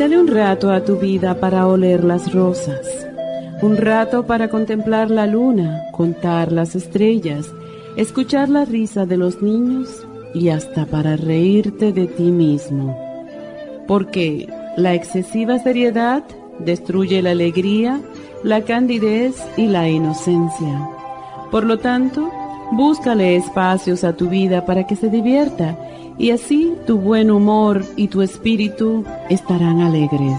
Quítale un rato a tu vida para oler las rosas, un rato para contemplar la luna, contar las estrellas, escuchar la risa de los niños y hasta para reírte de ti mismo porque la excesiva seriedad destruye la alegría, la candidez y la inocencia. Por lo tanto, búscale espacios a tu vida para que se divierta y así tu buen humor y tu espíritu estarán alegres.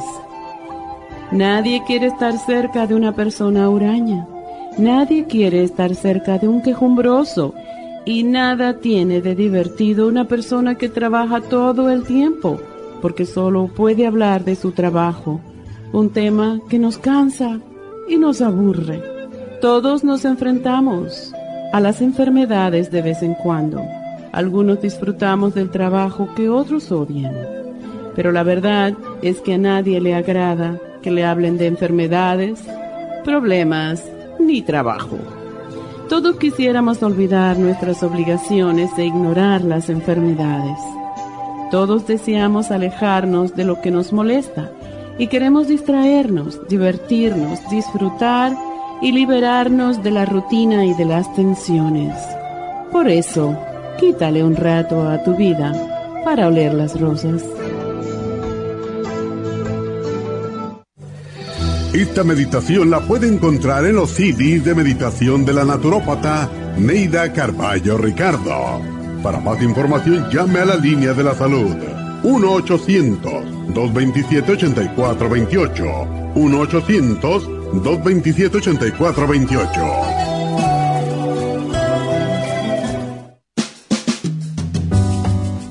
Nadie quiere estar cerca de una persona huraña. Nadie quiere estar cerca de un quejumbroso. Y nada tiene de divertido una persona que trabaja todo el tiempo porque solo puede hablar de su trabajo, un tema que nos cansa y nos aburre. Todos nos enfrentamos a las enfermedades de vez en cuando. Algunos disfrutamos del trabajo que otros odian. Pero la verdad es que a nadie le agrada que le hablen de enfermedades, problemas ni trabajo. Todos quisiéramos olvidar nuestras obligaciones e ignorar las enfermedades. Todos deseamos alejarnos de lo que nos molesta y queremos distraernos, divertirnos, disfrutar y liberarnos de la rutina y de las tensiones. Por eso, quítale un rato a tu vida para oler las rosas. Esta meditación la puede encontrar en los CDs de meditación de la naturópata Neida Carballo Ricardo. Para más información llame a la línea de la salud 1-800-227-8428. 1-800-227-8428.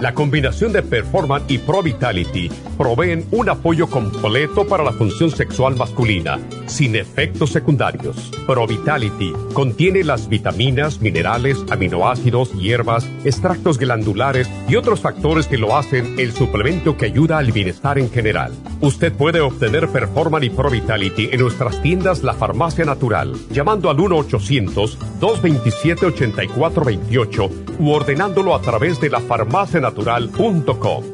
La combinación de Performance y Pro Vitality proveen un apoyo completo para la función sexual masculina, sin efectos secundarios. Pro Vitality contiene las vitaminas, minerales, aminoácidos, hierbas, extractos glandulares y otros factores que lo hacen el suplemento que ayuda al bienestar en general. Usted puede obtener Performance y Pro Vitality en nuestras tiendas La Farmacia Natural, llamando al 1-800-227-8428 u ordenándolo a través de la farmacia natural.com.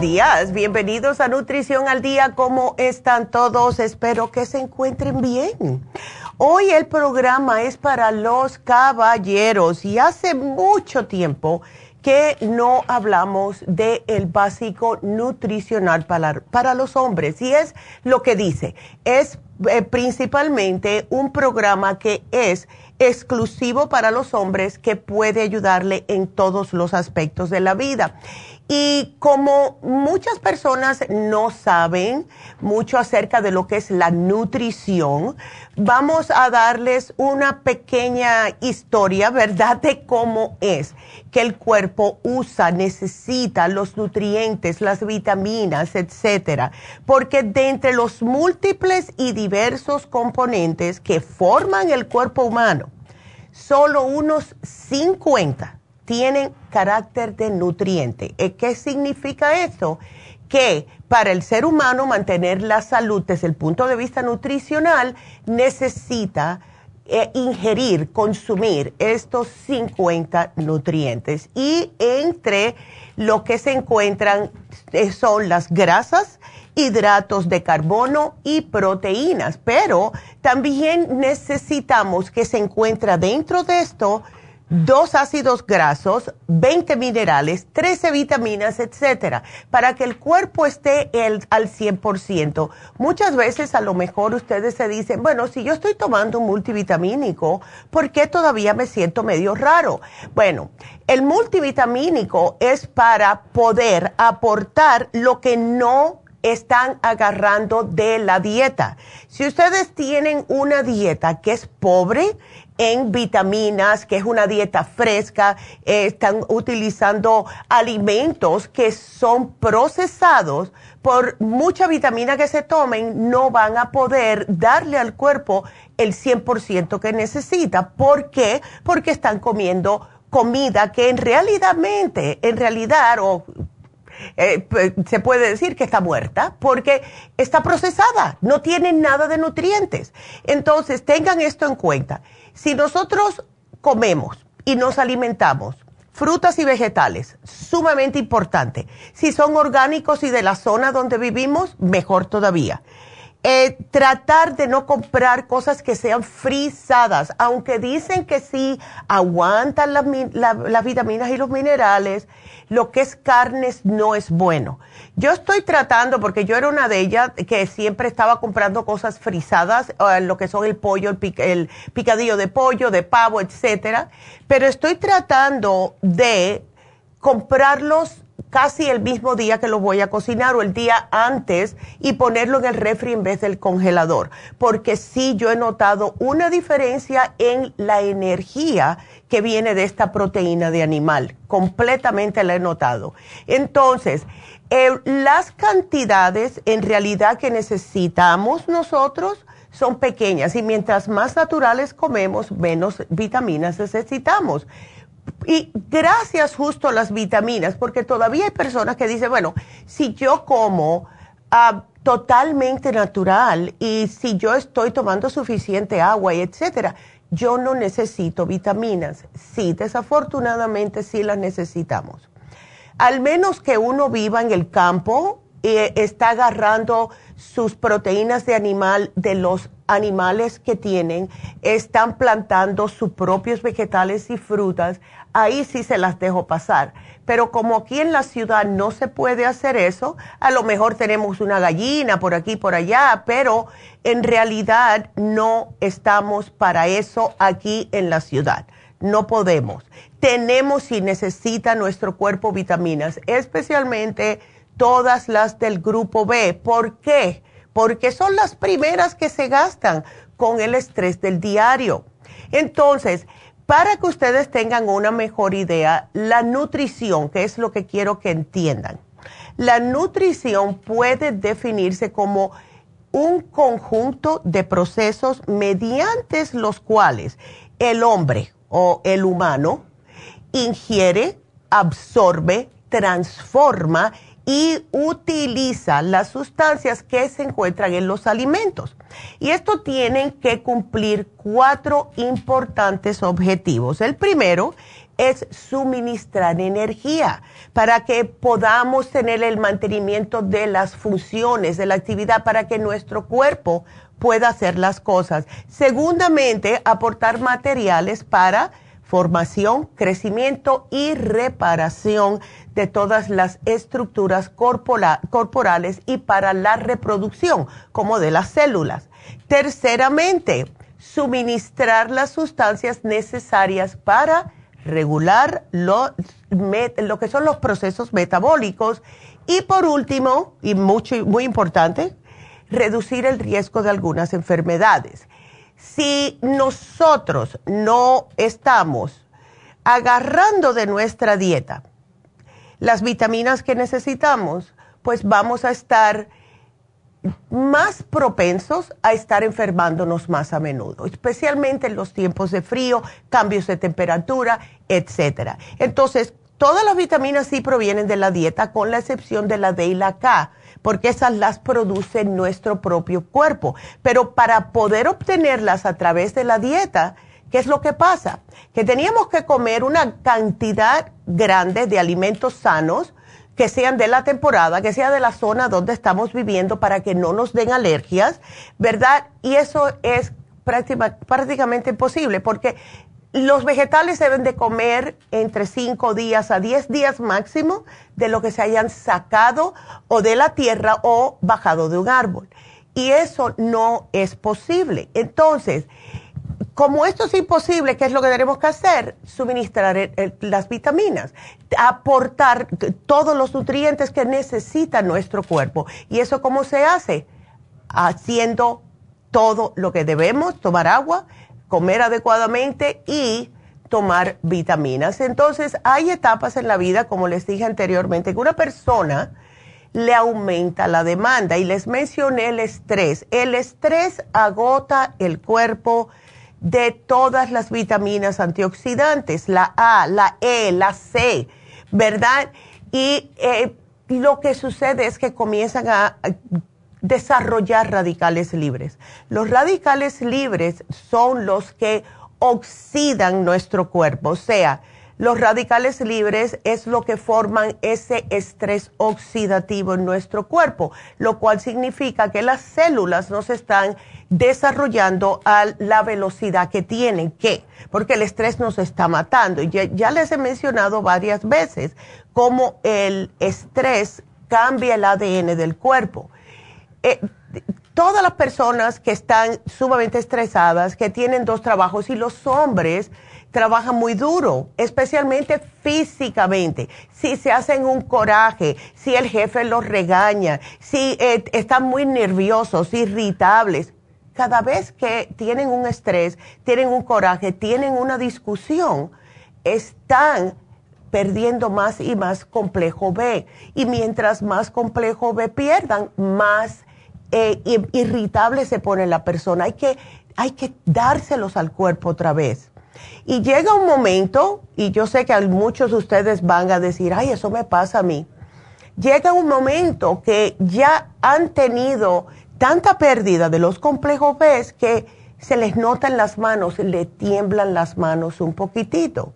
Días, bienvenidos a Nutrición al Día. ¿Cómo están todos? Espero que se encuentren bien. Hoy el programa es para los caballeros y hace mucho tiempo que no hablamos del el básico nutricional para, para los hombres y es lo que dice, es eh, principalmente un programa que es exclusivo para los hombres que puede ayudarle en todos los aspectos de la vida. Y como muchas personas no saben mucho acerca de lo que es la nutrición, vamos a darles una pequeña historia, ¿verdad?, de cómo es que el cuerpo usa, necesita los nutrientes, las vitaminas, etcétera. Porque de entre los múltiples y diversos componentes que forman el cuerpo humano, solo unos 50 tienen carácter de nutriente. Eh, ¿Qué significa eso? Que para el ser humano mantener la salud desde el punto de vista nutricional necesita eh, ingerir, consumir estos 50 nutrientes. Y entre lo que se encuentran eh, son las grasas, hidratos de carbono y proteínas, pero también necesitamos que se encuentra dentro de esto dos ácidos grasos, 20 minerales, 13 vitaminas, etcétera, para que el cuerpo esté el, al 100%. Muchas veces a lo mejor ustedes se dicen, bueno, si yo estoy tomando un multivitamínico, ¿por qué todavía me siento medio raro? Bueno, el multivitamínico es para poder aportar lo que no están agarrando de la dieta. Si ustedes tienen una dieta que es pobre, en vitaminas, que es una dieta fresca, eh, están utilizando alimentos que son procesados, por mucha vitamina que se tomen, no van a poder darle al cuerpo el 100% que necesita. ¿Por qué? Porque están comiendo comida que en realidad, en realidad, o eh, se puede decir que está muerta porque está procesada, no tiene nada de nutrientes. Entonces, tengan esto en cuenta. Si nosotros comemos y nos alimentamos frutas y vegetales, sumamente importante. Si son orgánicos y de la zona donde vivimos, mejor todavía. Eh, tratar de no comprar cosas que sean frisadas, aunque dicen que sí aguantan las vitaminas y los minerales, lo que es carnes no es bueno. Yo estoy tratando, porque yo era una de ellas que siempre estaba comprando cosas frisadas, eh, lo que son el pollo, el, el picadillo de pollo, de pavo, etcétera, pero estoy tratando de comprarlos casi el mismo día que lo voy a cocinar o el día antes y ponerlo en el refri en vez del congelador. Porque sí, yo he notado una diferencia en la energía que viene de esta proteína de animal. Completamente la he notado. Entonces, eh, las cantidades en realidad que necesitamos nosotros son pequeñas y mientras más naturales comemos, menos vitaminas necesitamos. Y gracias justo a las vitaminas, porque todavía hay personas que dicen, bueno, si yo como ah, totalmente natural y si yo estoy tomando suficiente agua y etcétera, yo no necesito vitaminas. Sí, desafortunadamente sí las necesitamos. Al menos que uno viva en el campo y está agarrando sus proteínas de animal de los animales que tienen, están plantando sus propios vegetales y frutas, ahí sí se las dejo pasar. Pero como aquí en la ciudad no se puede hacer eso, a lo mejor tenemos una gallina por aquí, por allá, pero en realidad no estamos para eso aquí en la ciudad. No podemos. Tenemos y necesita nuestro cuerpo vitaminas, especialmente todas las del grupo B. ¿Por qué? Porque son las primeras que se gastan con el estrés del diario. Entonces, para que ustedes tengan una mejor idea, la nutrición, que es lo que quiero que entiendan, la nutrición puede definirse como un conjunto de procesos mediante los cuales el hombre o el humano ingiere, absorbe, transforma y utiliza las sustancias que se encuentran en los alimentos. Y esto tienen que cumplir cuatro importantes objetivos. El primero es suministrar energía para que podamos tener el mantenimiento de las funciones, de la actividad, para que nuestro cuerpo pueda hacer las cosas. Segundamente, aportar materiales para formación, crecimiento y reparación de todas las estructuras corporales y para la reproducción, como de las células. Terceramente, suministrar las sustancias necesarias para regular lo, lo que son los procesos metabólicos y por último, y mucho, muy importante, reducir el riesgo de algunas enfermedades. Si nosotros no estamos agarrando de nuestra dieta las vitaminas que necesitamos, pues vamos a estar más propensos a estar enfermándonos más a menudo, especialmente en los tiempos de frío, cambios de temperatura, etcétera. Entonces, todas las vitaminas sí provienen de la dieta, con la excepción de la D y la K, porque esas las produce nuestro propio cuerpo. Pero para poder obtenerlas a través de la dieta, ¿qué es lo que pasa? Que teníamos que comer una cantidad grande de alimentos sanos, que sean de la temporada, que sea de la zona donde estamos viviendo para que no nos den alergias, ¿verdad? Y eso es prácticamente imposible porque los vegetales deben de comer entre 5 días a 10 días máximo de lo que se hayan sacado o de la tierra o bajado de un árbol. Y eso no es posible. Entonces, como esto es imposible, ¿qué es lo que tenemos que hacer? Suministrar las vitaminas, aportar todos los nutrientes que necesita nuestro cuerpo. ¿Y eso cómo se hace? Haciendo todo lo que debemos, tomar agua, comer adecuadamente y tomar vitaminas. Entonces, hay etapas en la vida, como les dije anteriormente, que una persona le aumenta la demanda. Y les mencioné el estrés. El estrés agota el cuerpo de todas las vitaminas antioxidantes, la A, la E, la C, ¿verdad? Y eh, lo que sucede es que comienzan a desarrollar radicales libres. Los radicales libres son los que oxidan nuestro cuerpo, o sea, los radicales libres es lo que forman ese estrés oxidativo en nuestro cuerpo, lo cual significa que las células no se están desarrollando a la velocidad que tienen que, porque el estrés nos está matando. Ya, ya les he mencionado varias veces cómo el estrés cambia el ADN del cuerpo. Eh, todas las personas que están sumamente estresadas, que tienen dos trabajos y los hombres, trabajan muy duro, especialmente físicamente. Si se hacen un coraje, si el jefe los regaña, si eh, están muy nerviosos, irritables, cada vez que tienen un estrés, tienen un coraje, tienen una discusión, están perdiendo más y más complejo B. Y mientras más complejo B pierdan, más eh, irritable se pone la persona. Hay que, hay que dárselos al cuerpo otra vez. Y llega un momento, y yo sé que muchos de ustedes van a decir, ay, eso me pasa a mí. Llega un momento que ya han tenido tanta pérdida de los complejos B que se les nota en las manos, le tiemblan las manos un poquitito.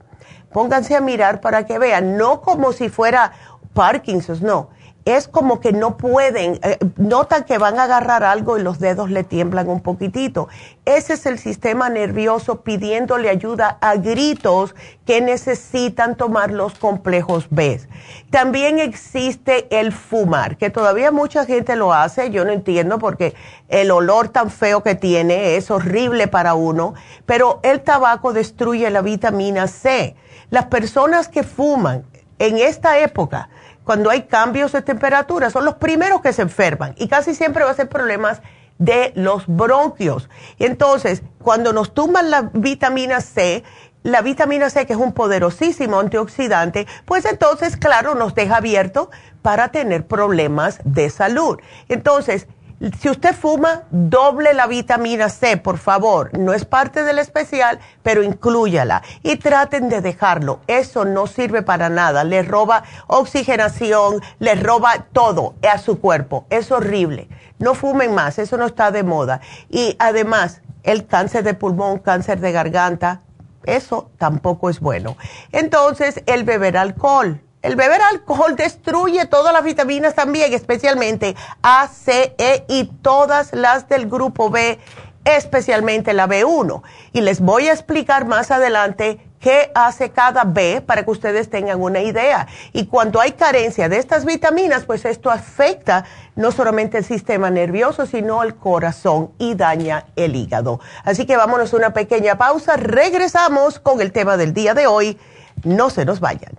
Pónganse a mirar para que vean, no como si fuera Parkinson, no es como que no pueden, eh, notan que van a agarrar algo y los dedos le tiemblan un poquitito. Ese es el sistema nervioso pidiéndole ayuda a gritos que necesitan tomar los complejos B. También existe el fumar, que todavía mucha gente lo hace, yo no entiendo porque el olor tan feo que tiene es horrible para uno, pero el tabaco destruye la vitamina C. Las personas que fuman en esta época, cuando hay cambios de temperatura, son los primeros que se enferman y casi siempre va a ser problemas de los bronquios. Entonces, cuando nos tumban la vitamina C, la vitamina C, que es un poderosísimo antioxidante, pues entonces, claro, nos deja abierto para tener problemas de salud. Entonces, si usted fuma, doble la vitamina C, por favor. No es parte del especial, pero inclúyala. Y traten de dejarlo. Eso no sirve para nada. Le roba oxigenación, le roba todo a su cuerpo. Es horrible. No fumen más, eso no está de moda. Y además, el cáncer de pulmón, cáncer de garganta, eso tampoco es bueno. Entonces, el beber alcohol el beber alcohol destruye todas las vitaminas también, especialmente A, C, E y todas las del grupo B, especialmente la B1. Y les voy a explicar más adelante qué hace cada B para que ustedes tengan una idea. Y cuando hay carencia de estas vitaminas, pues esto afecta no solamente el sistema nervioso, sino el corazón y daña el hígado. Así que vámonos a una pequeña pausa. Regresamos con el tema del día de hoy. No se nos vayan.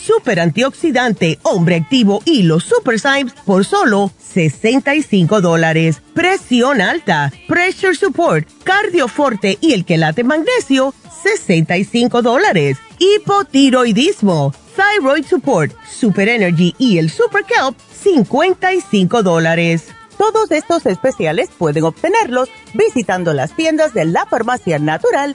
super antioxidante, hombre activo y los super Symes por solo 65 dólares. Presión alta, pressure support, cardioforte y el quelate magnesio, 65 dólares. Hipotiroidismo, thyroid support, super energy y el super kelp, 55 dólares. Todos estos especiales pueden obtenerlos visitando las tiendas de la farmacia natural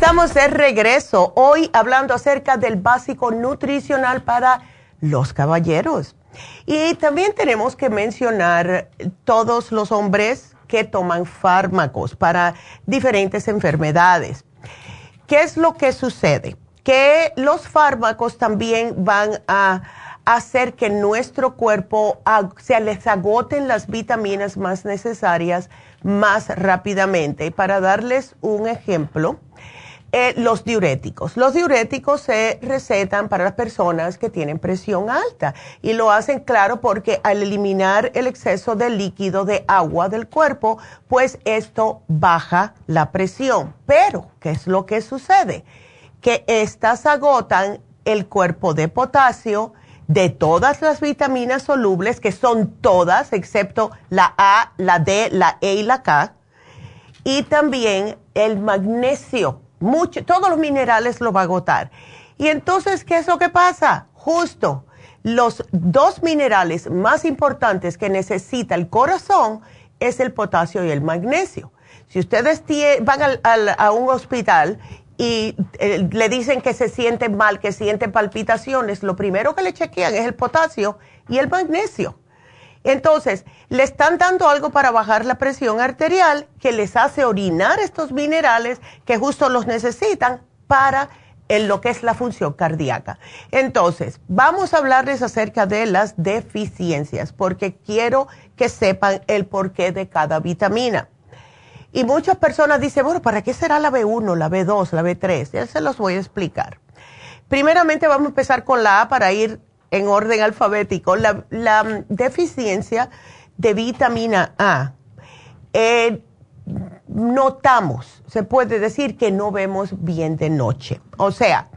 Estamos de regreso hoy hablando acerca del básico nutricional para los caballeros. Y también tenemos que mencionar todos los hombres que toman fármacos para diferentes enfermedades. ¿Qué es lo que sucede? Que los fármacos también van a hacer que nuestro cuerpo se les agoten las vitaminas más necesarias más rápidamente. Para darles un ejemplo, eh, los diuréticos. Los diuréticos se recetan para las personas que tienen presión alta y lo hacen claro porque al eliminar el exceso de líquido de agua del cuerpo, pues esto baja la presión. Pero, ¿qué es lo que sucede? Que estas agotan el cuerpo de potasio, de todas las vitaminas solubles, que son todas, excepto la A, la D, la E y la K, y también el magnesio todos los minerales lo va a agotar. Y entonces, ¿qué es lo que pasa? Justo los dos minerales más importantes que necesita el corazón es el potasio y el magnesio. Si ustedes van a un hospital y eh, le dicen que se sienten mal, que sienten palpitaciones, lo primero que le chequean es el potasio y el magnesio. Entonces, le están dando algo para bajar la presión arterial que les hace orinar estos minerales que justo los necesitan para lo que es la función cardíaca. Entonces, vamos a hablarles acerca de las deficiencias porque quiero que sepan el porqué de cada vitamina. Y muchas personas dicen, bueno, ¿para qué será la B1, la B2, la B3? Ya se los voy a explicar. Primeramente vamos a empezar con la A para ir en orden alfabético. La, la deficiencia de vitamina A. Eh, notamos, se puede decir que no vemos bien de noche. O sea,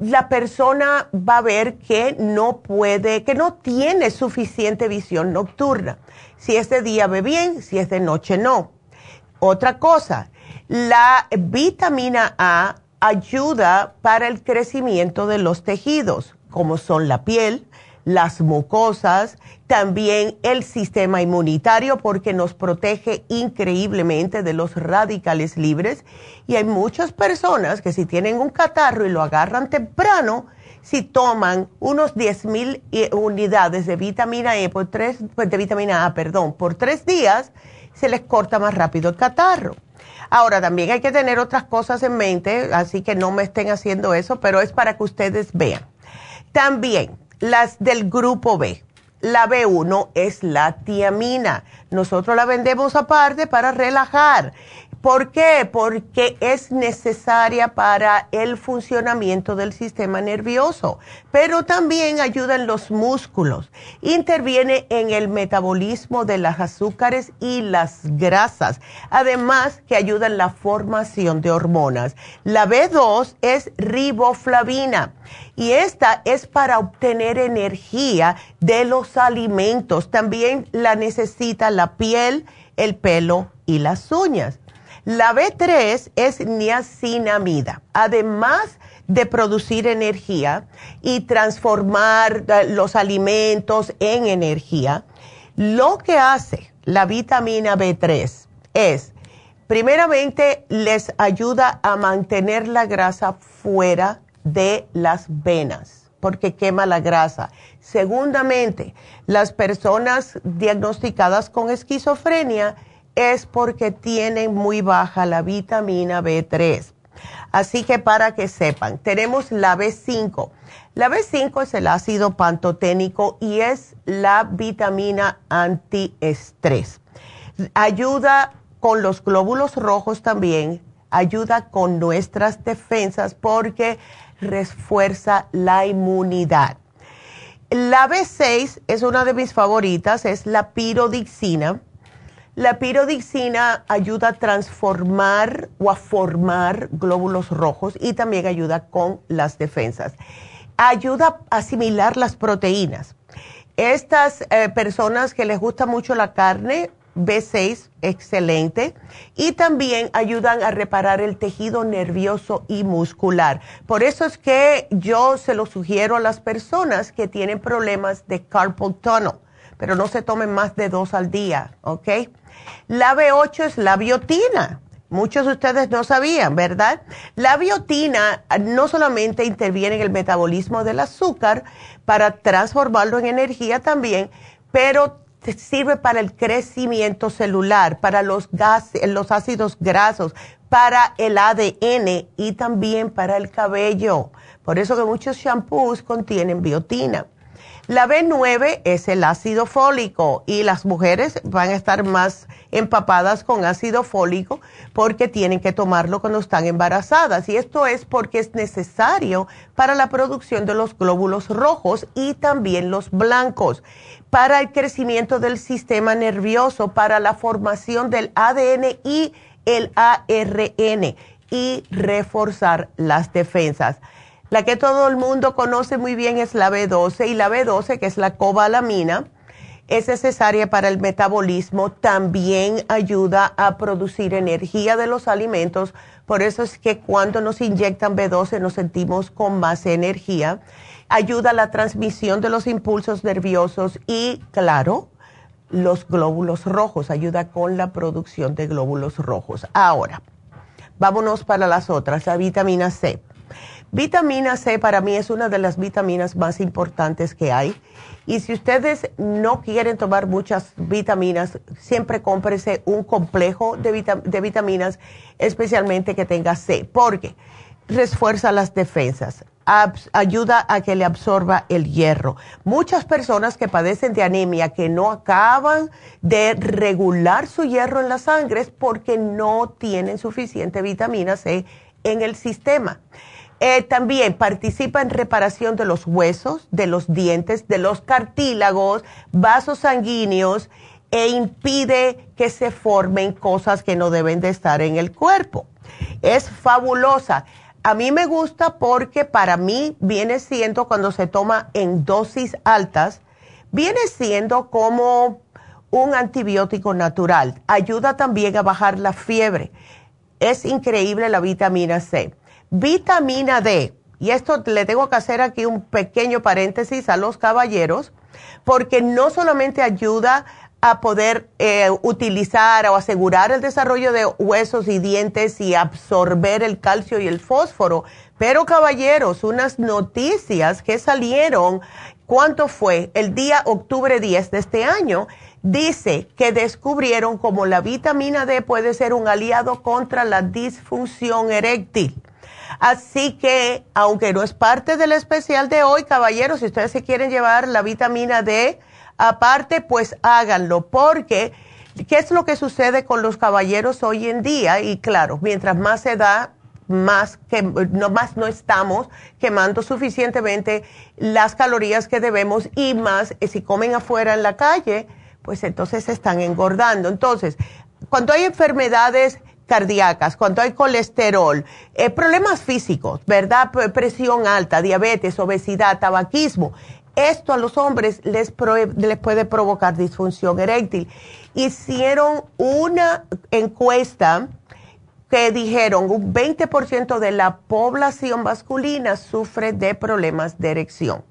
la persona va a ver que no puede, que no tiene suficiente visión nocturna. Si es de día ve bien, si es de noche no. Otra cosa, la vitamina A ayuda para el crecimiento de los tejidos, como son la piel, las mucosas, también el sistema inmunitario porque nos protege increíblemente de los radicales libres. Y hay muchas personas que si tienen un catarro y lo agarran temprano, si toman unos 10 mil eh, unidades de vitamina E por tres, pues, de vitamina A, perdón, por tres días, se les corta más rápido el catarro. Ahora, también hay que tener otras cosas en mente, así que no me estén haciendo eso, pero es para que ustedes vean. También, las del grupo B. La B1 es la tiamina. Nosotros la vendemos aparte para relajar. ¿Por qué? Porque es necesaria para el funcionamiento del sistema nervioso, pero también ayuda en los músculos, interviene en el metabolismo de las azúcares y las grasas, además que ayuda en la formación de hormonas. La B2 es riboflavina y esta es para obtener energía de los alimentos. También la necesita la piel, el pelo y las uñas. La B3 es niacinamida. Además de producir energía y transformar eh, los alimentos en energía, lo que hace la vitamina B3 es, primeramente, les ayuda a mantener la grasa fuera de las venas porque quema la grasa. Segundamente, las personas diagnosticadas con esquizofrenia es porque tienen muy baja la vitamina B3. Así que para que sepan, tenemos la B5. La B5 es el ácido pantoténico y es la vitamina antiestrés. Ayuda con los glóbulos rojos también, ayuda con nuestras defensas porque refuerza la inmunidad. La B6 es una de mis favoritas, es la pirodixina la pirodixina ayuda a transformar o a formar glóbulos rojos y también ayuda con las defensas. Ayuda a asimilar las proteínas. Estas eh, personas que les gusta mucho la carne, B6, excelente. Y también ayudan a reparar el tejido nervioso y muscular. Por eso es que yo se lo sugiero a las personas que tienen problemas de carpal tunnel, pero no se tomen más de dos al día, ¿ok? La B8 es la biotina. Muchos de ustedes no sabían, ¿verdad? La biotina no solamente interviene en el metabolismo del azúcar para transformarlo en energía también, pero sirve para el crecimiento celular, para los, los ácidos grasos, para el ADN y también para el cabello. Por eso que muchos shampoos contienen biotina. La B9 es el ácido fólico y las mujeres van a estar más empapadas con ácido fólico porque tienen que tomarlo cuando están embarazadas. Y esto es porque es necesario para la producción de los glóbulos rojos y también los blancos, para el crecimiento del sistema nervioso, para la formación del ADN y el ARN y reforzar las defensas. La que todo el mundo conoce muy bien es la B12 y la B12, que es la cobalamina, es necesaria para el metabolismo, también ayuda a producir energía de los alimentos, por eso es que cuando nos inyectan B12 nos sentimos con más energía, ayuda a la transmisión de los impulsos nerviosos y, claro, los glóbulos rojos, ayuda con la producción de glóbulos rojos. Ahora, vámonos para las otras, la vitamina C. Vitamina C para mí es una de las vitaminas más importantes que hay. Y si ustedes no quieren tomar muchas vitaminas, siempre cómprese un complejo de, vitaminas, especialmente que tenga C. Porque refuerza las defensas, ayuda a que le absorba el hierro. Muchas personas que padecen de anemia que no acaban de regular su hierro en la sangre es porque no tienen suficiente vitamina C en el sistema. Eh, también participa en reparación de los huesos, de los dientes, de los cartílagos, vasos sanguíneos e impide que se formen cosas que no deben de estar en el cuerpo. Es fabulosa. A mí me gusta porque para mí viene siendo cuando se toma en dosis altas, viene siendo como un antibiótico natural. Ayuda también a bajar la fiebre. Es increíble la vitamina C. Vitamina D, y esto le tengo que hacer aquí un pequeño paréntesis a los caballeros, porque no solamente ayuda a poder eh, utilizar o asegurar el desarrollo de huesos y dientes y absorber el calcio y el fósforo. Pero caballeros, unas noticias que salieron, ¿cuánto fue? El día octubre 10 de este año, dice que descubrieron como la vitamina D puede ser un aliado contra la disfunción eréctil. Así que, aunque no es parte del especial de hoy, caballeros, si ustedes se quieren llevar la vitamina D, aparte, pues háganlo, porque ¿qué es lo que sucede con los caballeros hoy en día? Y claro, mientras más se da, más que no más no estamos quemando suficientemente las calorías que debemos y más eh, si comen afuera en la calle, pues entonces se están engordando. Entonces, cuando hay enfermedades cardíacas, cuando hay colesterol, eh, problemas físicos, ¿verdad? Presión alta, diabetes, obesidad, tabaquismo, esto a los hombres les, les puede provocar disfunción eréctil. Hicieron una encuesta que dijeron un 20% de la población masculina sufre de problemas de erección.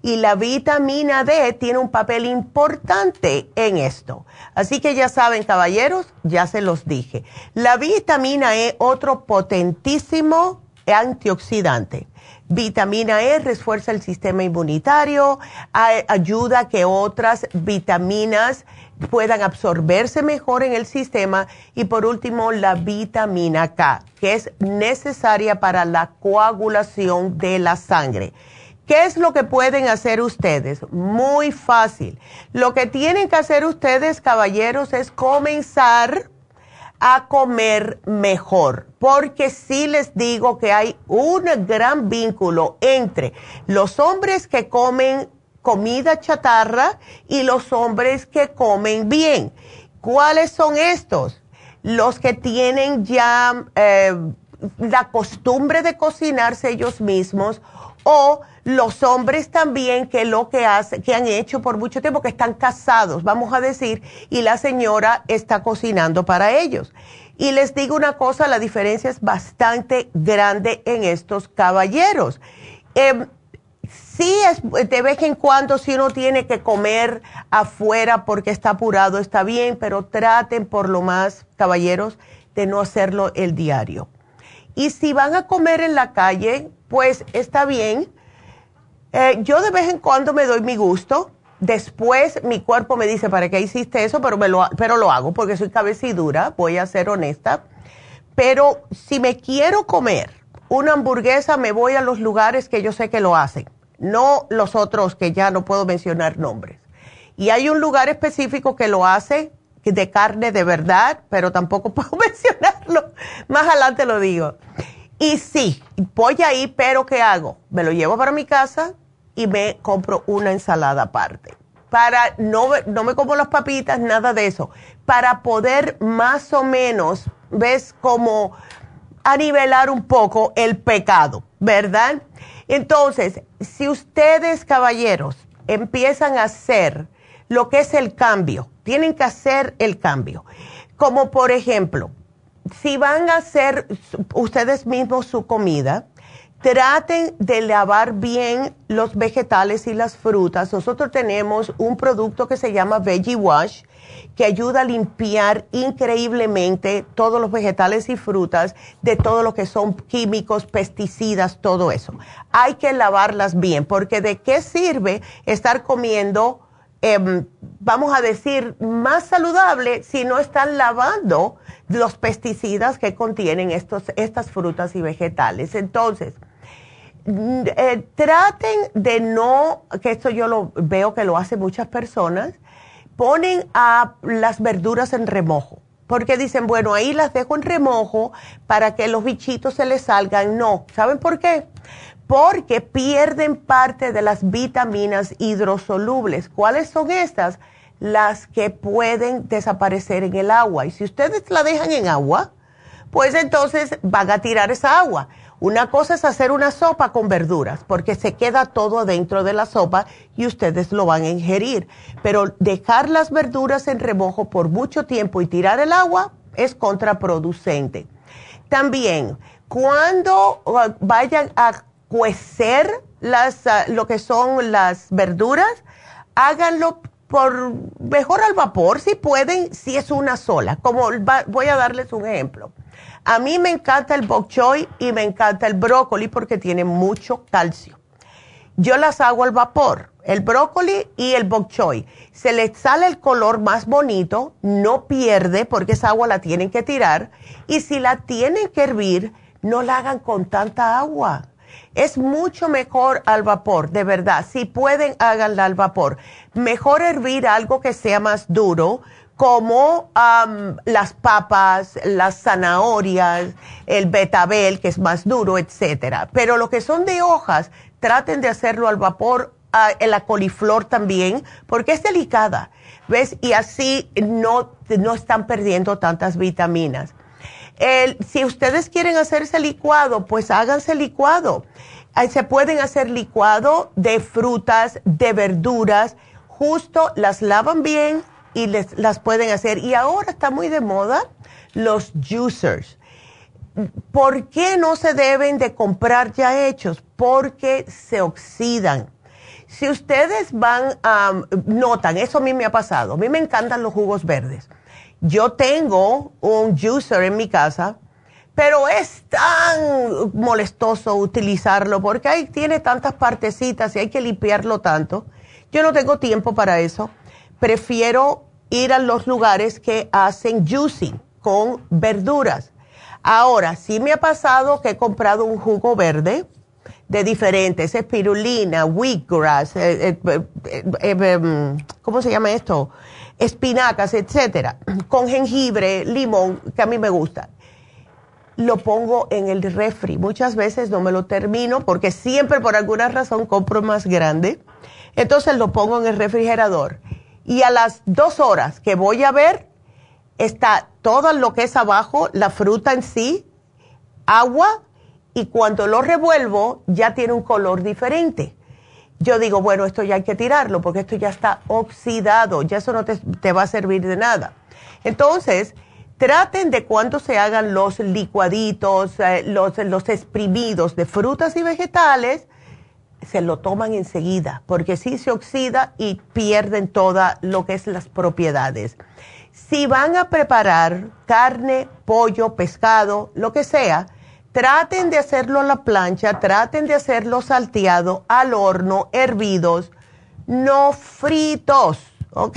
Y la vitamina D tiene un papel importante en esto. Así que ya saben, caballeros, ya se los dije. La vitamina E, otro potentísimo antioxidante. Vitamina E refuerza el sistema inmunitario, ayuda a que otras vitaminas puedan absorberse mejor en el sistema y por último la vitamina K, que es necesaria para la coagulación de la sangre. ¿Qué es lo que pueden hacer ustedes? Muy fácil. Lo que tienen que hacer ustedes, caballeros, es comenzar a comer mejor, porque sí les digo que hay un gran vínculo entre los hombres que comen comida chatarra y los hombres que comen bien. ¿Cuáles son estos? Los que tienen ya eh, la costumbre de cocinarse ellos mismos o los hombres también que lo que hacen, que han hecho por mucho tiempo, que están casados, vamos a decir, y la señora está cocinando para ellos. Y les digo una cosa, la diferencia es bastante grande en estos caballeros. Eh, sí es de vez en cuando si uno tiene que comer afuera porque está apurado, está bien, pero traten por lo más, caballeros, de no hacerlo el diario. Y si van a comer en la calle, pues está bien. Eh, yo de vez en cuando me doy mi gusto. Después mi cuerpo me dice, ¿para qué hiciste eso? Pero, me lo, pero lo hago porque soy cabecidura, voy a ser honesta. Pero si me quiero comer una hamburguesa, me voy a los lugares que yo sé que lo hacen, no los otros que ya no puedo mencionar nombres. Y hay un lugar específico que lo hace de carne de verdad, pero tampoco puedo mencionarlo. Más adelante lo digo. Y sí, voy ahí, pero ¿qué hago? Me lo llevo para mi casa y me compro una ensalada aparte. Para, no, no me como las papitas, nada de eso. Para poder más o menos, ves, como a nivelar un poco el pecado, ¿verdad? Entonces, si ustedes, caballeros, empiezan a hacer lo que es el cambio, tienen que hacer el cambio. Como por ejemplo, si van a hacer ustedes mismos su comida, traten de lavar bien los vegetales y las frutas. Nosotros tenemos un producto que se llama Veggie Wash que ayuda a limpiar increíblemente todos los vegetales y frutas de todo lo que son químicos, pesticidas, todo eso. Hay que lavarlas bien porque de qué sirve estar comiendo em, vamos a decir, más saludable si no están lavando los pesticidas que contienen estos, estas frutas y vegetales. Entonces, mm, eh, traten de no, que esto yo lo veo que lo hacen muchas personas, ponen a las verduras en remojo porque dicen, bueno, ahí las dejo en remojo para que los bichitos se les salgan. No, ¿saben por qué? Porque pierden parte de las vitaminas hidrosolubles. ¿Cuáles son estas? Las que pueden desaparecer en el agua. Y si ustedes la dejan en agua, pues entonces van a tirar esa agua. Una cosa es hacer una sopa con verduras, porque se queda todo dentro de la sopa y ustedes lo van a ingerir. Pero dejar las verduras en remojo por mucho tiempo y tirar el agua es contraproducente. También, cuando uh, vayan a cuecer las, uh, lo que son las verduras, háganlo por mejor al vapor si pueden, si es una sola. Como voy a darles un ejemplo a mí me encanta el bok choy y me encanta el brócoli porque tiene mucho calcio. Yo las hago al vapor, el brócoli y el bok choy. Se les sale el color más bonito, no pierde porque esa agua la tienen que tirar. Y si la tienen que hervir, no la hagan con tanta agua. Es mucho mejor al vapor, de verdad. Si pueden, háganla al vapor. Mejor hervir algo que sea más duro como las papas, las zanahorias, el betabel, que es más duro, etcétera. Pero lo que son de hojas, traten de hacerlo al vapor, en la coliflor también, porque es delicada, ¿ves? Y así no, no están perdiendo tantas vitaminas. Si ustedes quieren hacerse licuado, pues háganse licuado. Se pueden hacer licuado de frutas, de verduras, justo las lavan bien, y les, las pueden hacer. Y ahora está muy de moda los juicers. ¿Por qué no se deben de comprar ya hechos? Porque se oxidan. Si ustedes van a, notan, eso a mí me ha pasado, a mí me encantan los jugos verdes. Yo tengo un juicer en mi casa, pero es tan molestoso utilizarlo porque ahí tiene tantas partecitas y hay que limpiarlo tanto. Yo no tengo tiempo para eso. Prefiero ir a los lugares que hacen juicing con verduras. Ahora, sí me ha pasado que he comprado un jugo verde de diferentes, espirulina, wheatgrass, eh, eh, eh, em, ¿cómo se llama esto? Espinacas, etcétera, con jengibre, limón, que a mí me gusta. Lo pongo en el refri. Muchas veces no me lo termino porque siempre por alguna razón compro más grande. Entonces lo pongo en el refrigerador y a las dos horas que voy a ver, está todo lo que es abajo, la fruta en sí, agua, y cuando lo revuelvo ya tiene un color diferente. Yo digo, bueno, esto ya hay que tirarlo porque esto ya está oxidado, ya eso no te, va a servir de nada. Entonces, traten de cuando se hagan los licuaditos, eh, los, los exprimidos de frutas y vegetales, se lo toman enseguida, porque si se oxida y pierden toda lo que es las propiedades. Si van a preparar carne, pollo, pescado, lo que sea, traten de hacerlo a la plancha, traten de hacerlo salteado, al horno, hervidos, no fritos ¿ok?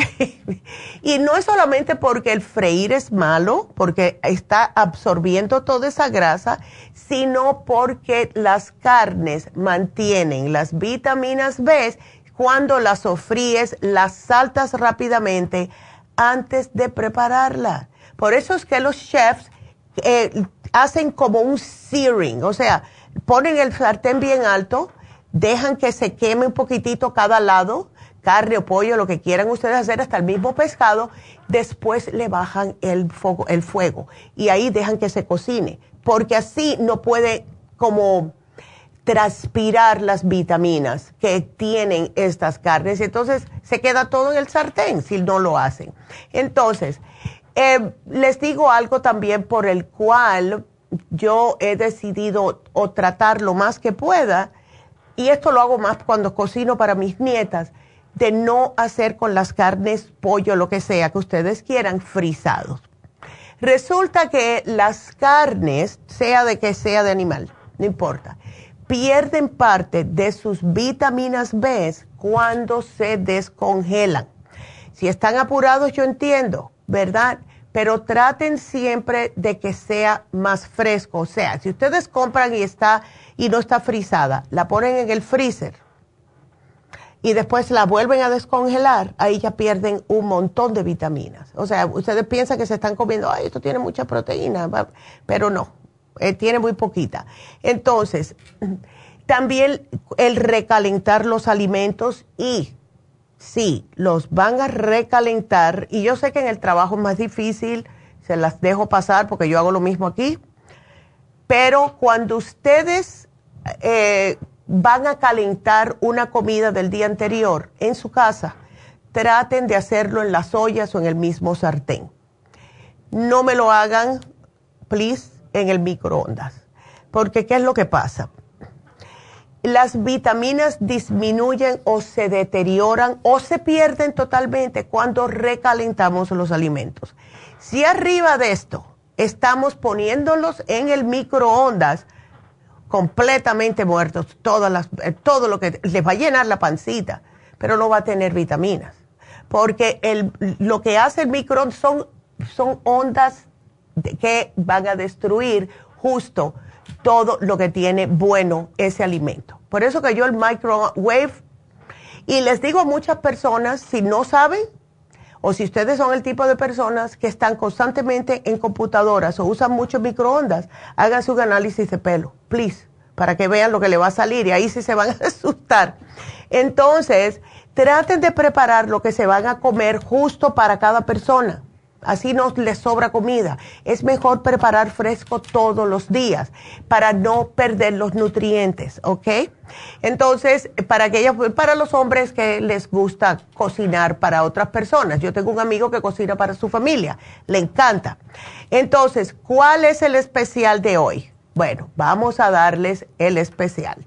Y no es solamente porque el freír es malo, porque está absorbiendo toda esa grasa, sino porque las carnes mantienen las vitaminas B cuando las sofríes, las saltas rápidamente antes de prepararla. Por eso es que los chefs eh, hacen como un searing, o sea, ponen el sartén bien alto, dejan que se queme un poquitito cada lado, carne o pollo, lo que quieran ustedes hacer, hasta el mismo pescado, después le bajan el fuego, y ahí dejan que se cocine, porque así no puede como transpirar las vitaminas que tienen estas carnes, entonces se queda todo en el sartén si no lo hacen. Entonces, eh, les digo algo también por el cual yo he decidido o tratar lo más que pueda, y esto lo hago más cuando cocino para mis nietas, de no hacer con las carnes, pollo, lo que sea que ustedes quieran, frisados. Resulta que las carnes, sea de que sea de animal, no importa, pierden parte de sus vitaminas B cuando se descongelan. Si están apurados, yo entiendo, ¿verdad? Pero traten siempre de que sea más fresco. O sea, si ustedes compran y está y no está frisada, la ponen en el freezer y después la vuelven a descongelar, ahí ya pierden un montón de vitaminas. O sea, ustedes piensan que se están comiendo, ay, esto tiene mucha proteína, pero no, eh, tiene muy poquita. Entonces, también el recalentar los alimentos y sí, los van a recalentar. Y yo sé que en el trabajo es más difícil, se las dejo pasar porque yo hago lo mismo aquí. Pero cuando ustedes eh, van a calentar una comida del día anterior en su casa, traten de hacerlo en las ollas o en el mismo sartén. No me lo hagan, please, en el microondas. Porque ¿qué es lo que pasa? Las vitaminas disminuyen o se deterioran o se pierden totalmente cuando recalentamos los alimentos. Si arriba de esto estamos poniéndolos en el microondas, completamente muertos, todas las, eh, todo lo que les va a llenar la pancita, pero no va a tener vitaminas. Porque lo que hace el microondas son ondas que van a destruir justo todo lo que tiene bueno ese alimento. Por eso que yo el microwave, y les digo a muchas personas, si no saben, o si ustedes son el tipo de personas que están constantemente en computadoras o usan mucho microondas, hagan su análisis de pelo, please, para que vean lo que le va a salir y ahí sí se van a asustar. Entonces, traten de preparar lo que se van a comer justo para cada persona. Así no les sobra comida. Es mejor preparar fresco todos los días para no perder los nutrientes, ¿ok? Entonces, para aquellos, para los hombres que les gusta cocinar para otras personas. Yo tengo un amigo que cocina para su familia, le encanta. Entonces, ¿cuál es el especial de hoy? Bueno, vamos a darles el especial.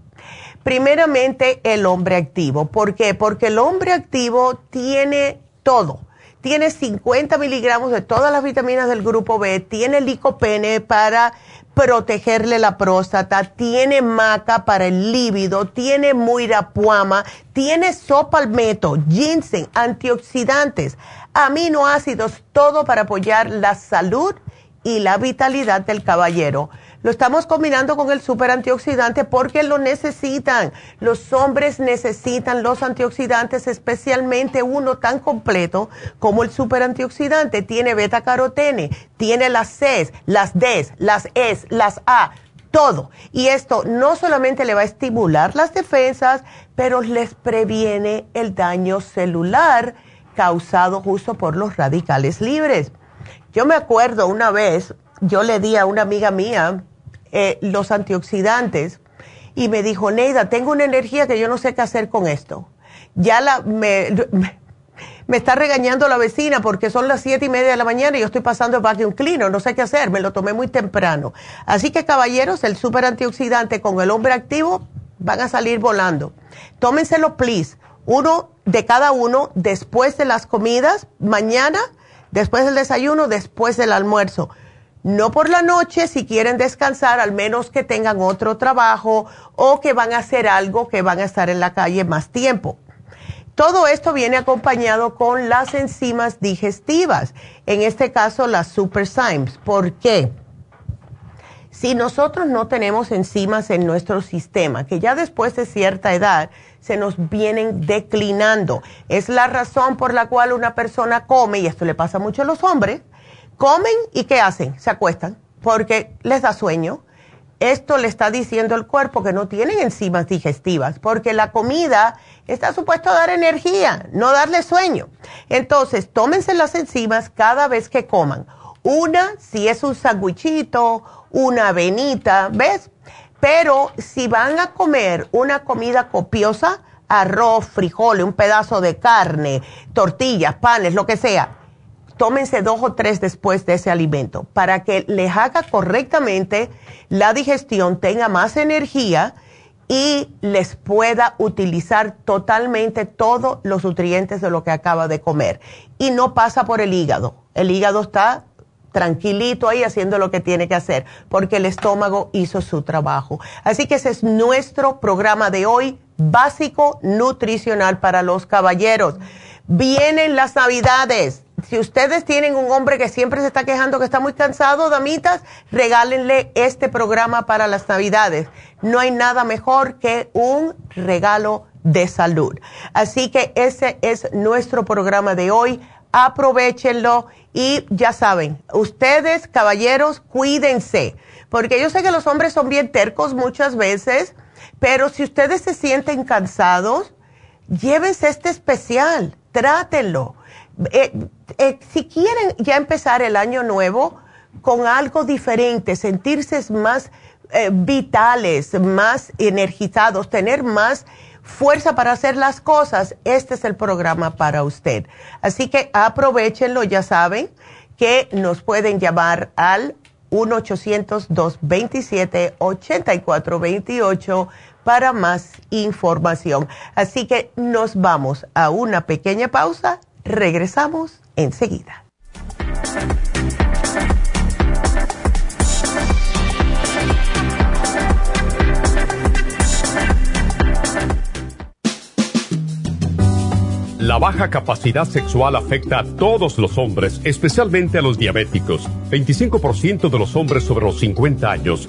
Primeramente, el hombre activo. ¿Por qué? Porque el hombre activo tiene todo tiene 50 miligramos de todas las vitaminas del grupo B, tiene licopene para protegerle la próstata, tiene maca para el líbido, tiene muirapuama, tiene sopalmeto, ginseng, antioxidantes, aminoácidos, todo para apoyar la salud y la vitalidad del caballero. Lo estamos combinando con el super antioxidante porque lo necesitan. Los hombres necesitan los antioxidantes, especialmente uno tan completo como el super antioxidante. Tiene beta carotene, tiene las C, las D, las E, las A, todo. Y esto no solamente le va a estimular las defensas, pero les previene el daño celular causado justo por los radicales libres. Yo me acuerdo una vez, yo le di a una amiga mía, eh, los antioxidantes y me dijo, Neida, tengo una energía que yo no sé qué hacer con esto. Ya la, me, está regañando la vecina porque son las siete y media de la mañana y yo estoy pasando el vacuum cleaner, no sé qué hacer, me lo tomé muy temprano. Así que caballeros, el super antioxidante con el hombre activo van a salir volando. Tómenselo, please, uno de cada uno después de las comidas, mañana, después del desayuno, después del almuerzo no por la noche si quieren descansar, al menos que tengan otro trabajo o que van a hacer algo que van a estar en la calle más tiempo. Todo esto viene acompañado con las enzimas digestivas, en este caso las superzymes. ¿Por qué? Si nosotros no tenemos enzimas en nuestro sistema, que ya después de cierta edad se nos vienen declinando, es la razón por la cual una persona come, y esto le pasa mucho a los hombres, comen y ¿qué hacen? Se acuestan porque les da sueño. Esto le está diciendo el cuerpo que no tienen enzimas digestivas, porque la comida está supuesto a dar energía, no darle sueño. Entonces, tómense las enzimas cada vez que coman. Una, si es un sandwichito, una avenita, ¿ves? Pero si van a comer una comida copiosa, arroz, frijoles, un pedazo de carne, tortillas, panes, lo que sea, tómense dos o tres después de ese alimento para que les haga correctamente la digestión, tenga más energía y les pueda utilizar totalmente todos los nutrientes de lo que acaba de comer. Y no pasa por el hígado. El hígado está tranquilito ahí haciendo lo que tiene que hacer, porque el estómago hizo su trabajo. Así que ese es nuestro programa de hoy, básico nutricional para los caballeros. Vienen las navidades. Si ustedes tienen un hombre que siempre se está quejando que está muy cansado, damitas, regálenle este programa para las navidades. No hay nada mejor que un regalo de salud. Así que ese es nuestro programa de hoy. Aprovechenlo y ya saben, ustedes, caballeros, cuídense, porque yo sé que los hombres son bien tercos muchas veces, pero si ustedes se sienten cansados, llévense este especial, trátenlo. Eh, eh, si quieren ya empezar el año nuevo con algo diferente, sentirse más eh, vitales, más energizados, tener más fuerza para hacer las cosas, este es el programa para usted. Así que aprovechenlo, ya saben que nos pueden llamar al 1-800-227-8428 para más información. Así que nos vamos a una pequeña pausa, regresamos enseguida. La baja capacidad sexual afecta a todos los hombres, especialmente a los diabéticos. 25% de los hombres sobre los 50 años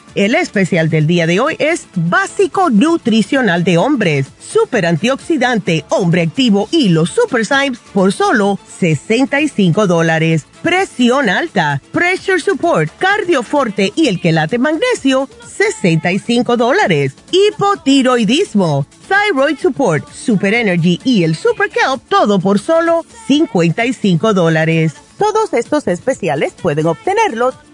El especial del día de hoy es básico nutricional de hombres, super antioxidante, hombre activo y los super Symes por solo 65 dólares. Presión alta, pressure support, cardioforte y el quelate magnesio, 65 dólares. Hipotiroidismo, thyroid support, super energy y el super kelp, todo por solo 55 dólares. Todos estos especiales pueden obtenerlos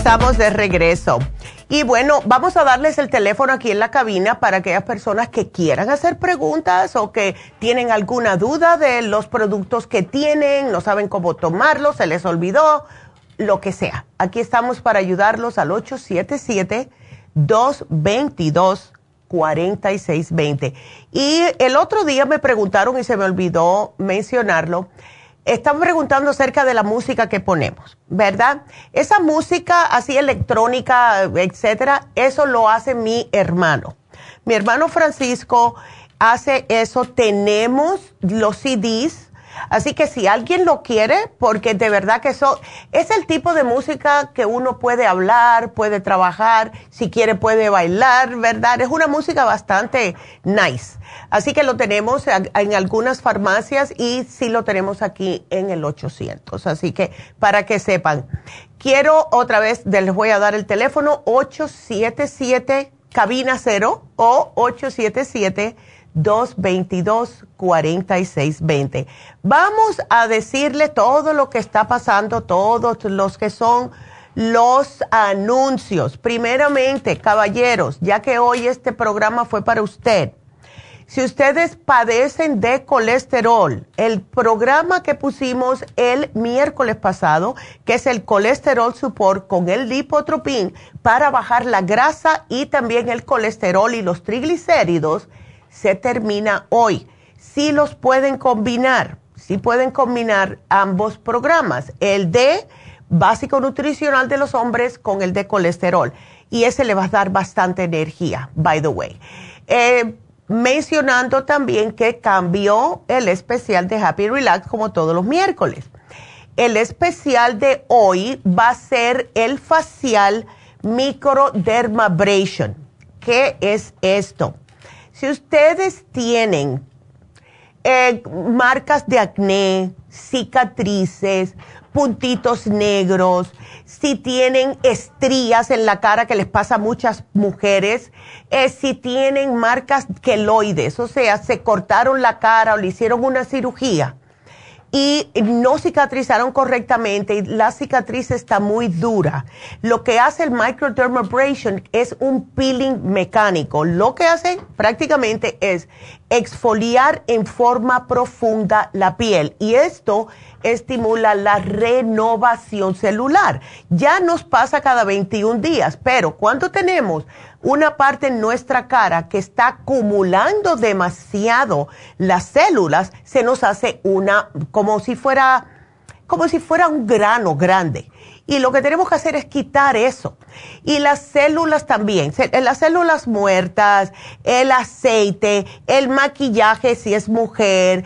Estamos de regreso. Y bueno, vamos a darles el teléfono aquí en la cabina para aquellas personas que quieran hacer preguntas o que tienen alguna duda de los productos que tienen, no saben cómo tomarlos, se les olvidó, lo que sea. Aquí estamos para ayudarlos al 877-222-4620. Y el otro día me preguntaron y se me olvidó mencionarlo están preguntando acerca de la música que ponemos, ¿verdad? Esa música así electrónica, etcétera, eso lo hace mi hermano. Mi hermano Francisco hace eso. Tenemos los CDs Así que si alguien lo quiere, porque de verdad que eso es el tipo de música que uno puede hablar, puede trabajar, si quiere puede bailar, ¿verdad? Es una música bastante nice. Así que lo tenemos en algunas farmacias y sí lo tenemos aquí en el 800. Así que para que sepan, quiero otra vez, les voy a dar el teléfono 877 cabina 0 o 877 222-4620. Vamos a decirle todo lo que está pasando, todos los que son los anuncios. Primeramente, caballeros, ya que hoy este programa fue para usted. Si ustedes padecen de colesterol, el programa que pusimos el miércoles pasado, que es el colesterol support con el lipotropin para bajar la grasa y también el colesterol y los triglicéridos, se termina hoy. Si los pueden combinar, si pueden combinar ambos programas, el de básico nutricional de los hombres con el de colesterol. Y ese le va a dar bastante energía, by the way. Eh, mencionando también que cambió el especial de Happy Relax como todos los miércoles. El especial de hoy va a ser el facial microdermabrasion. ¿Qué es esto? Si ustedes tienen eh, marcas de acné, cicatrices, puntitos negros, si tienen estrías en la cara que les pasa a muchas mujeres, eh, si tienen marcas queloides, o sea, se cortaron la cara o le hicieron una cirugía, y no cicatrizaron correctamente y la cicatriz está muy dura. Lo que hace el microdermabrasion es un peeling mecánico. Lo que hace prácticamente es exfoliar en forma profunda la piel y esto estimula la renovación celular. Ya nos pasa cada 21 días, pero cuando tenemos una parte en nuestra cara que está acumulando demasiado las células, se nos hace una, como si fuera, como si fuera un grano grande. Y lo que tenemos que hacer es quitar eso. Y las células también, las células muertas, el aceite, el maquillaje si es mujer,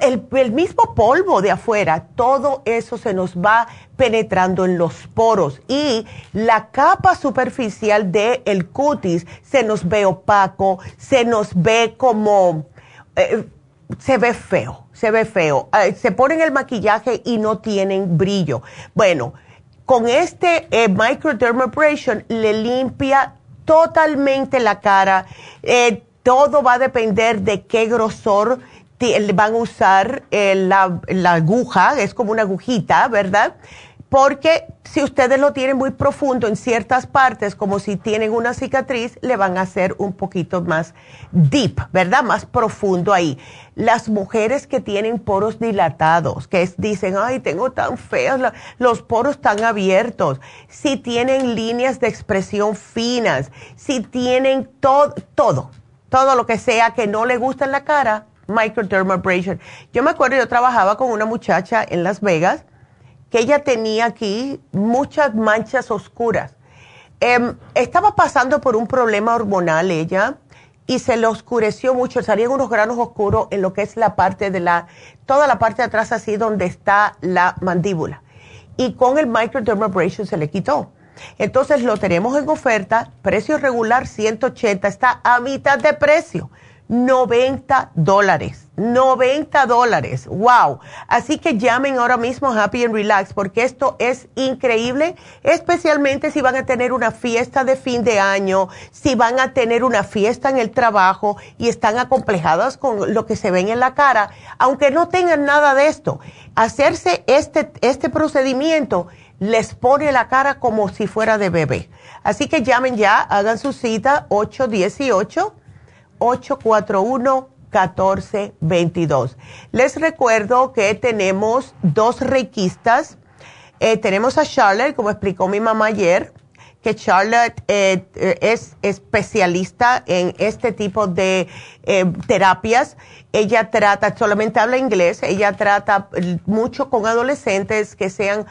el, mismo polvo de afuera, todo eso se nos va penetrando en los poros y la capa superficial del el cutis se nos ve opaco, se nos ve como, eh, se ve feo, se ve feo. Eh, se ponen el maquillaje y no tienen brillo. Bueno, con este eh, microdermabrasion le limpia totalmente la cara. todo va a depender de qué grosor van a usar eh, la, aguja, es como una agujita, ¿verdad? Porque si ustedes lo tienen muy profundo en ciertas partes, como si tienen una cicatriz, le van a hacer un poquito más deep, ¿verdad? Más profundo ahí. Las mujeres que tienen poros dilatados, que dicen, ay, tengo tan feos, los poros tan abiertos, si tienen líneas de expresión finas, si tienen todo, todo, todo lo que sea que no le gusta en la cara, microdermabrasion. Yo me acuerdo, yo trabajaba con una muchacha en Las Vegas que ella tenía aquí muchas manchas oscuras. Em, estaba pasando por un problema hormonal ella y se le oscureció mucho, salían unos granos oscuros en lo que es la parte de la, toda la parte de atrás así donde está la mandíbula. Y con el microdermabrasion se le quitó. Entonces lo tenemos en oferta, precio regular 180, está a mitad de precio. 90 dólares. 90 dólares. Wow. Así que llamen ahora mismo Happy and Relax porque esto es increíble, especialmente si van a tener una fiesta de fin de año, si van a tener una fiesta en el trabajo y están acomplejadas con lo que se ven en la cara, aunque no tengan nada de esto. Hacerse este, este procedimiento les pone la cara como si fuera de bebé. Así que llamen ya, hagan su cita 818 841-1422. Les recuerdo que tenemos dos requistas. Eh, tenemos a Charlotte, como explicó mi mamá ayer, que Charlotte eh, eh, es especialista en este tipo de terapias. Ella trata, solamente habla inglés, ella trata mucho con adolescentes que sean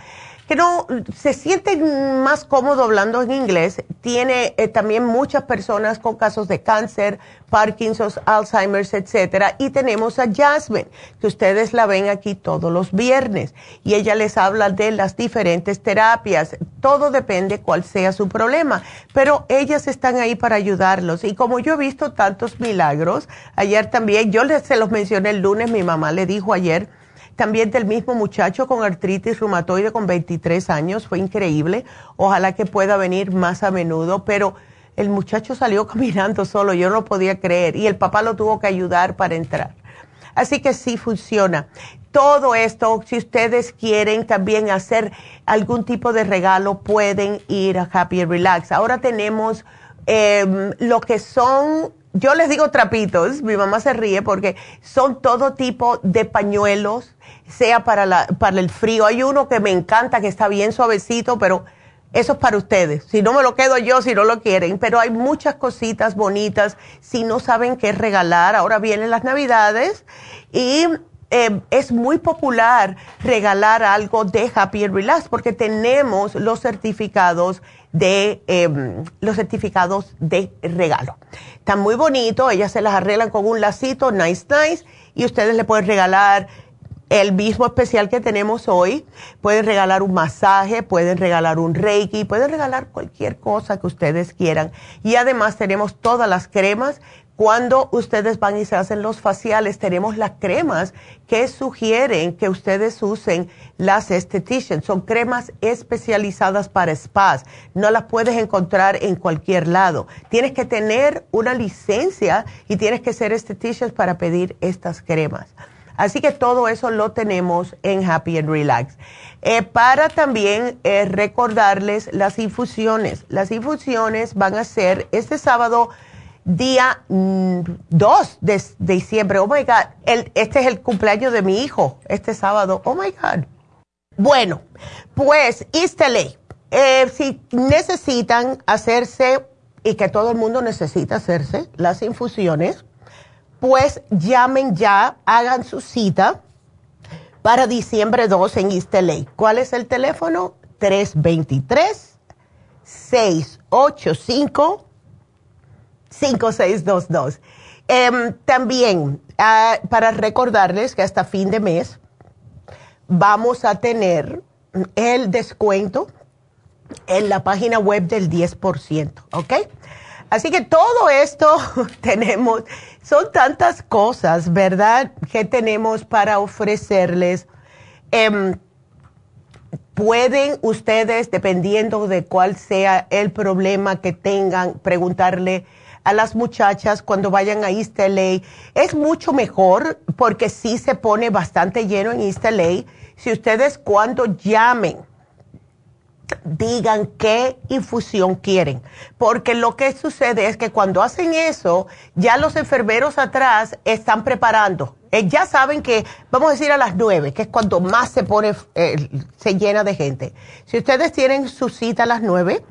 que no se sienten más cómodos hablando en inglés. Tiene eh, también muchas personas con casos de cáncer, Parkinson's, Alzheimer's, etcétera. Y tenemos a Jasmine, que ustedes la ven aquí todos los viernes. Y ella les habla de las diferentes terapias. Todo depende cuál sea su problema. Pero ellas están ahí para ayudarlos. Y como yo he visto tantos milagros, ayer también, yo les, se los mencioné el lunes, mi mamá le dijo ayer, también del mismo muchacho con artritis reumatoide con 23 años, fue increíble. Ojalá que pueda venir más a menudo, pero el muchacho salió caminando solo, yo no podía creer, y el papá lo tuvo que ayudar para entrar. Así que sí funciona. Todo esto, si ustedes quieren también hacer algún tipo de regalo, pueden ir a Happy Relax. Ahora tenemos em, lo que son, yo les digo trapitos, mi mamá se ríe porque son todo tipo de pañuelos, sea para, la, para el frío. Hay uno que me encanta, que está bien suavecito, pero eso es para ustedes. Si no me lo quedo yo, si no lo quieren. Pero hay muchas cositas bonitas. Si no saben qué regalar, ahora vienen las navidades y eh, es muy popular regalar algo de Happy and Relax porque tenemos los certificados de em, los certificados de regalo. Están muy bonitos, ellas se las arreglan con un lacito, nice, nice, y ustedes le pueden regalar el mismo especial que tenemos hoy. Pueden regalar un masaje, pueden regalar un reiki, pueden regalar cualquier cosa que ustedes quieran. Y además tenemos todas las cremas. Cuando ustedes van y se hacen los faciales, tenemos las cremas que sugieren que ustedes usen las esteticians. Son cremas especializadas para spas. No las puedes encontrar en cualquier lado. Tienes que tener una licencia y tienes que ser estheticians para pedir estas cremas. Así que todo eso lo tenemos en Happy and Relax. Eh, para también eh, recordarles las infusiones. Las infusiones van a ser este sábado, día 2 mm, de, diciembre. Oh my God, este es el cumpleaños de mi hijo, este sábado. Oh my God. Bueno, pues East eh, si necesitan hacerse, y que todo el mundo necesita hacerse las infusiones, pues llamen ya, hagan su cita para diciembre 2 en East ¿Cuál es el teléfono? 323-685-5622. Em, también, ah, para recordarles que hasta fin de mes vamos a tener el descuento en la página web del 10%, ¿ok? Así que todo esto tenemos, son tantas cosas, ¿verdad? Que tenemos para ofrecerles. Em, pueden ustedes, dependiendo de cuál sea el problema que tengan, preguntarle a las muchachas cuando vayan a East LA. Es mucho mejor porque sí se pone bastante lleno en East LA. Si ustedes cuando llamen digan qué infusión quieren. Porque lo que sucede es que cuando hacen eso, ya los enfermeros atrás están preparando. Eh, ya saben que, vamos a decir a las nueve, que es cuando más se pone, eh, se llena de gente. Si ustedes tienen su cita a las nueve,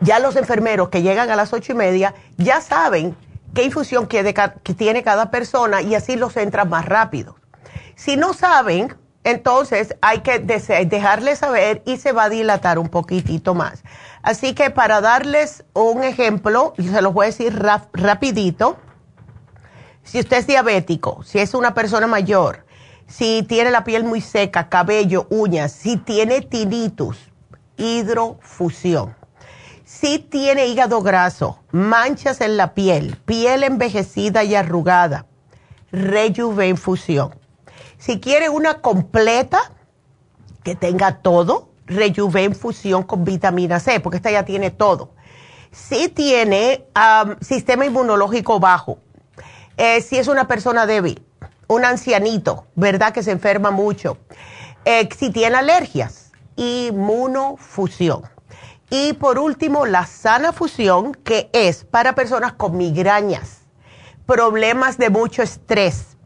ya los enfermeros que llegan a las ocho y media ya saben qué infusión tiene cada persona y así los entran más rápido. Si no saben, entonces hay que dejarles saber y se va a dilatar un poquitito más. Así que para darles un ejemplo, se los voy a decir rapidito, si usted es diabético, si es una persona mayor, si tiene la piel muy seca, cabello, uñas, si tiene tinnitus, hidrofusión, si tiene hígado graso, manchas en la piel, piel envejecida y arrugada, rejuvenfusión si quiere una completa, que tenga todo, Rejuven Fusión con vitamina C, porque esta ya tiene todo. Si tiene sistema inmunológico bajo, eh, si es una persona débil, un ancianito, ¿verdad? Que se enferma mucho. Eh, si tiene alergias, inmunofusión. Y por último, la sana fusión, que es para personas con migrañas, problemas de mucho estrés,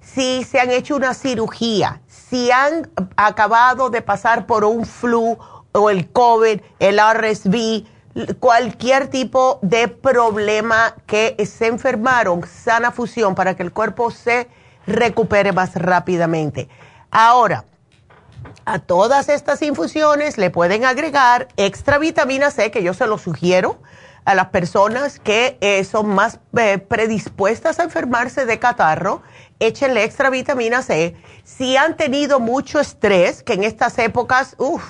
si se han hecho una cirugía, si han acabado de pasar por un flu o el COVID, el RSV, cualquier tipo de problema que se enfermaron, sana fusión para que el cuerpo se recupere más rápidamente. Ahora, A todas estas infusiones le pueden agregar extra vitamina C, que yo se lo sugiero a las personas que eh, son más eh, predispuestas a enfermarse de catarro, échenle extra vitamina C. Si han tenido mucho estrés, que en estas épocas, uff,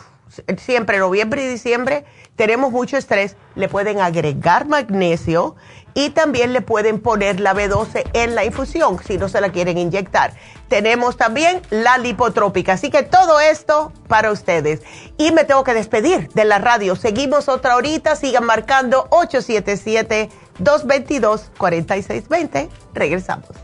siempre noviembre y diciembre tenemos mucho estrés, le pueden agregar magnesio y también le pueden poner la B12 en la infusión si no se la quieren inyectar. Tenemos también la lipotrópica, así que todo esto para ustedes. Y me tengo que despedir de la radio. Seguimos otra horita, sigan marcando 877-222-4620. Regresamos.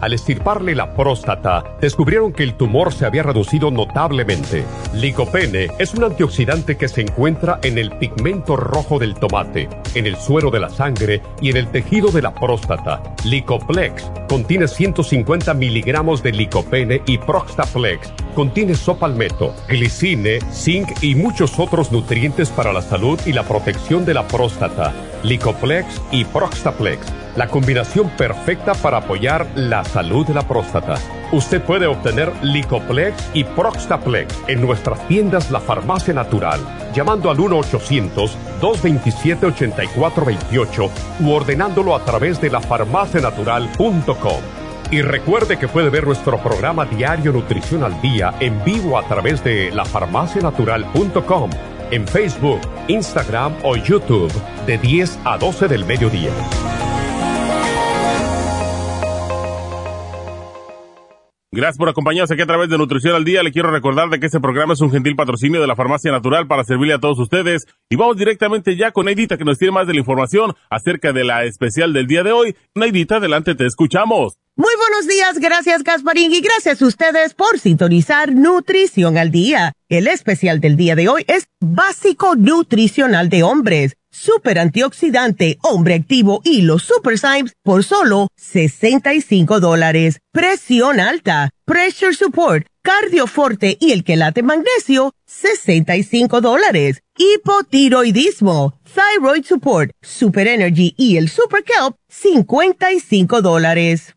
Al estirparle la próstata, descubrieron que el tumor se había reducido notablemente. Licopene es un antioxidante que se encuentra en el pigmento rojo del tomate, en el suero de la sangre y en el tejido de la próstata. Licoplex contiene 150 miligramos de licopene y Proxtaplex contiene sopalmeto, glicine, zinc y muchos otros nutrientes para la salud y la protección de la próstata. Licoplex y Proxtaplex la combinación perfecta para apoyar la salud de la próstata. Usted puede obtener Licoplex y Proxtaplex en nuestras tiendas La Farmacia Natural, llamando al 1-800-227-8428 u ordenándolo a través de lafarmacianatural.com. Y recuerde que puede ver nuestro programa diario Nutrición al Día en vivo a través de lafarmacianatural.com, en Facebook, Instagram o YouTube de 10 a 12 del mediodía. Gracias por acompañarnos aquí a través de Nutrición al Día. Le quiero recordar de que este programa es un gentil patrocinio de la Farmacia Natural para servirle a todos ustedes. Y vamos directamente ya con Neidita que nos tiene más de la información acerca de la especial del día de hoy. Neidita, adelante, te escuchamos. Muy buenos días, gracias Gasparín y gracias a ustedes por sintonizar Nutrición al Día. El especial del día de hoy es Básico Nutricional de Hombres super antioxidante, hombre activo y los super Symes por solo 65 dólares. Presión alta, pressure support, cardioforte y el quelate magnesio, 65 dólares. Hipotiroidismo, thyroid support, super energy y el super kelp, 55 dólares.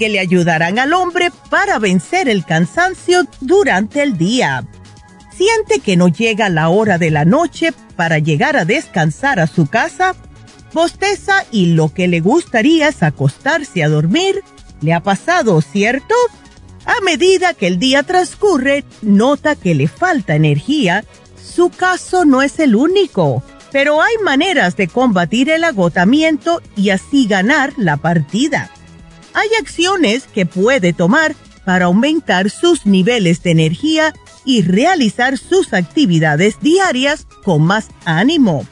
Que le ayudarán al hombre para vencer el cansancio durante el día. ¿Siente que no llega la hora de la noche para llegar a descansar a su casa? Bosteza y lo que le gustaría es acostarse a dormir. ¿Le ha pasado, cierto? A medida que el día transcurre, nota que le falta energía. Su caso no es el único, pero hay maneras de combatir el agotamiento y así ganar la partida hay acciones que puede tomar para aumentar sus niveles de energía y realizar sus actividades diarias con más ánimo.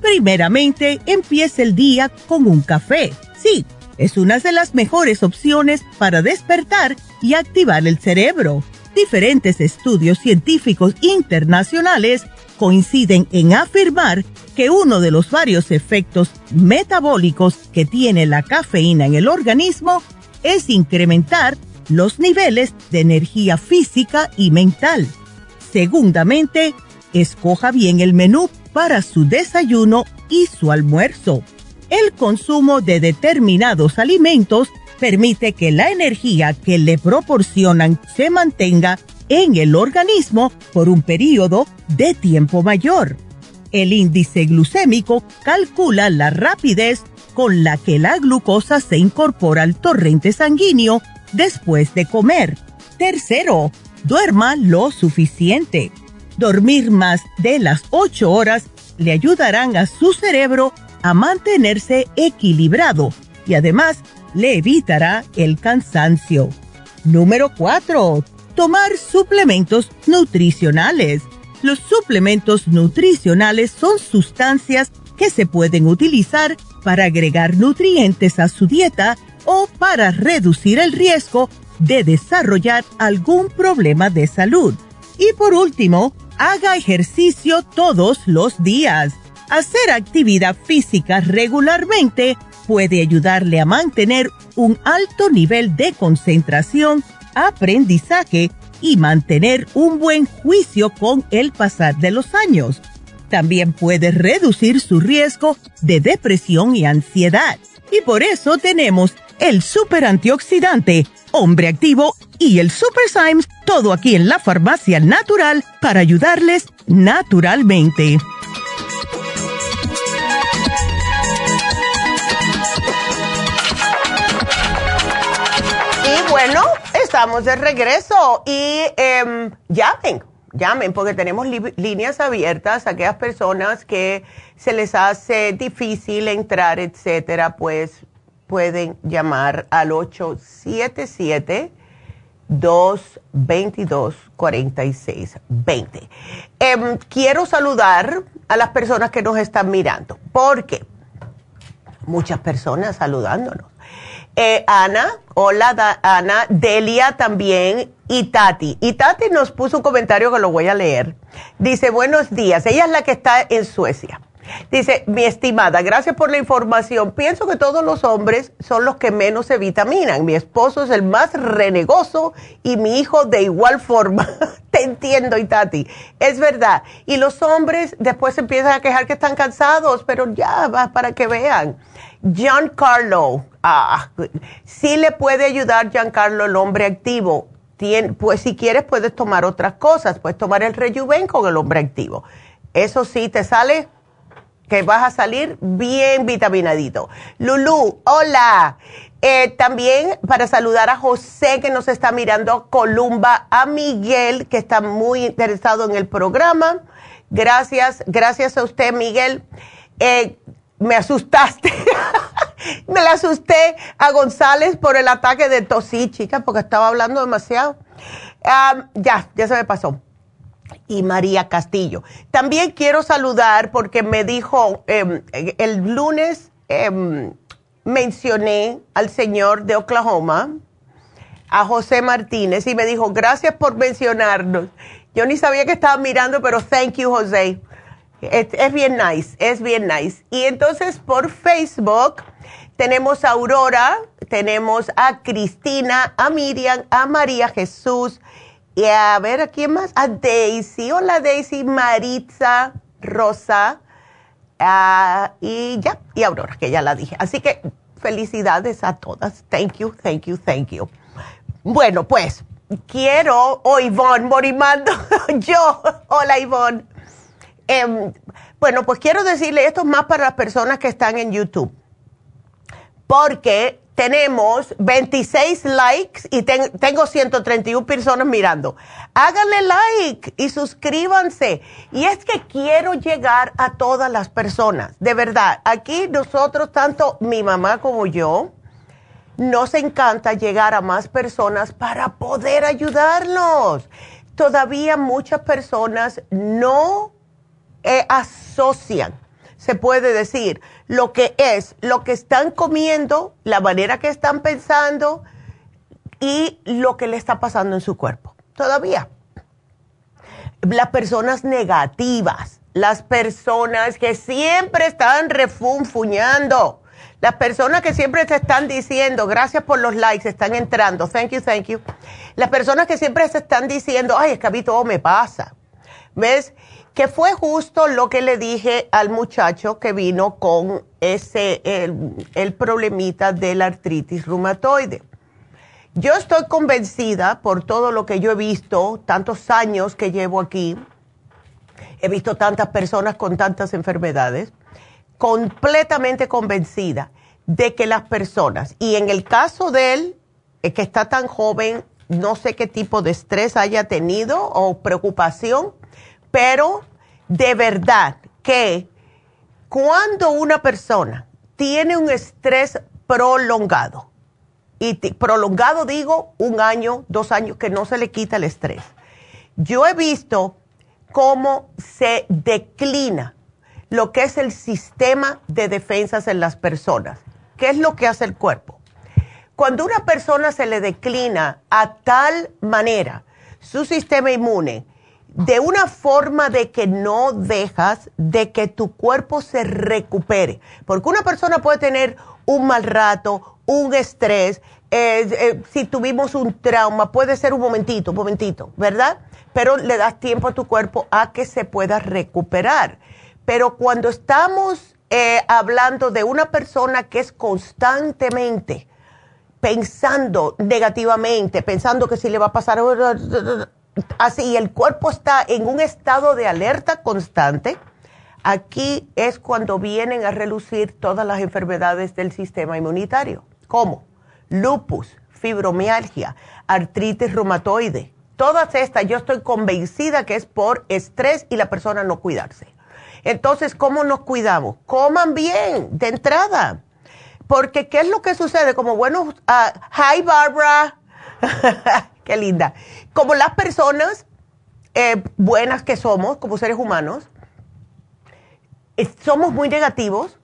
Primeramente, empiece el día con un café. Sí, es una de las mejores opciones para despertar y activar el cerebro. Diferentes estudios científicos internacionales coinciden en afirmar que uno de los varios efectos metabólicos que tiene la cafeína en el organismo es incrementar los niveles de energía física y mental. Segundamente, escoja bien el menú para su desayuno y su almuerzo. El consumo de determinados alimentos permite que la energía que le proporcionan se mantenga en el organismo por un periodo de tiempo mayor. El índice glucémico calcula la rapidez con la que la glucosa se incorpora al torrente sanguíneo después de comer. Tercero, duerma lo suficiente. Dormir más de las 8 horas le ayudarán a su cerebro a mantenerse equilibrado y además le evitará el cansancio. Número 4. Tomar suplementos nutricionales. Los suplementos nutricionales son sustancias que se pueden utilizar para agregar nutrientes a su dieta o para reducir el riesgo de desarrollar algún problema de salud. Y por último, haga ejercicio todos los días. Hacer actividad física regularmente puede ayudarle a mantener un alto nivel de concentración, aprendizaje y mantener un buen juicio con el pasar de los años. También puede reducir su riesgo de depresión y ansiedad. Y por eso tenemos el super antioxidante, hombre activo y el super Symes, todo aquí en la farmacia natural para ayudarles naturalmente. Estamos de regreso y eh, llamen, llamen porque tenemos líneas abiertas a aquellas personas que se les hace difícil entrar, etcétera, pues pueden llamar al 877-222-4620. Em, quiero saludar a las personas que nos están mirando, porque muchas personas saludándonos. Eh, Ana, hola Ana, Delia también y Tati. Y Tati nos puso un comentario que lo voy a leer. Dice, buenos días, ella es la que está en Suecia. Dice, mi estimada, gracias por la información. Pienso que todos los hombres son los que menos se vitaminan. Mi esposo es el más renegoso y mi hijo de igual forma. Te entiendo, Itati. Es verdad. Y los hombres después se empiezan a quejar que están cansados, pero ya, para que vean. Giancarlo, ah, sí le puede ayudar Giancarlo, el hombre activo. pues si quieres puedes tomar otras cosas, puedes tomar el rejuven con el hombre activo. Eso sí, te sale que vas a salir bien vitaminadito. Lulu, hola. Eh, también para saludar a José que nos está mirando, Columba, a Miguel que está muy interesado en el programa. Gracias, gracias a usted, Miguel. Eh, me asustaste. me la asusté a González por el ataque de tosí, chica, porque estaba hablando demasiado. Ya, ya se me pasó y María Castillo. También quiero saludar porque me dijo, em, el lunes em, mencioné al señor de Oklahoma, a José Martínez, y me dijo, gracias por mencionarnos. Yo ni sabía que estaba mirando, pero thank you, José. Es bien nice, es bien nice. Y entonces por Facebook tenemos a Aurora, tenemos a Cristina, a Miriam, a María Jesús, y a ver, ¿a quién más? A Daisy. Hola Daisy, Maritza, Rosa. Ah, y ya, y Aurora, que ya la dije. Así que felicidades a todas. Thank you, thank you, thank you. Bueno, pues quiero, o Ivonne Morimando, yo, hola Ivonne. Em, bueno, pues quiero decirle esto más para las personas que están en YouTube. Porque tenemos 26 likes y tengo 131 personas mirando. Háganle like y suscríbanse. Y es que quiero llegar a todas las personas. De verdad, aquí nosotros, tanto mi mamá como yo, nos encanta llegar a más personas para poder ayudarlos. todavía muchas personas no eh, asocian, se puede decir, lo que es, lo que están comiendo, la manera que están pensando y lo que le está pasando en su cuerpo. Todavía. Las personas negativas, las personas que siempre están refunfuñando, las personas que siempre te están diciendo, gracias por los likes, están entrando, thank you, thank you. Las personas que siempre se están diciendo, ay, es que a mí todo me pasa. ¿Ves? Que fue justo lo que le dije al muchacho que vino con ese, el, problemita de la artritis reumatoide. Yo estoy convencida por todo lo que yo he visto, tantos años que llevo aquí, he visto tantas personas con tantas enfermedades, completamente convencida de que las personas, y en el caso de él, que está tan joven, no sé qué tipo de estrés haya tenido o preocupación, pero de verdad que cuando una persona tiene un estrés prolongado, y prolongado digo un año, dos años, que no se le quita el estrés, yo he visto cómo se declina lo que es el sistema de defensas en las personas. ¿Qué es lo que hace el cuerpo? Cuando una persona se le declina a tal manera su sistema inmune, de una forma de que no dejas de que tu cuerpo se recupere. Porque una persona puede tener un mal rato, un estrés, eh, si tuvimos un trauma, puede ser un momentito, un momentito, ¿verdad? Pero le das tiempo a tu cuerpo a que se pueda recuperar. Pero cuando estamos eh, hablando de una persona que es constantemente pensando negativamente, pensando que si le va a pasar así, el cuerpo está en un estado de alerta constante, aquí es cuando vienen a relucir todas las enfermedades del sistema inmunitario, como lupus, fibromialgia, artritis reumatoide. Todas estas yo estoy convencida que es por estrés y la persona no cuidarse. Entonces, ¿cómo nos cuidamos? Coman bien de entrada. Porque, ¿qué es lo que sucede? Como bueno, ah, hi Barbara, qué linda. Como las personas eh, buenas que somos, como seres humanos, somos muy negativos,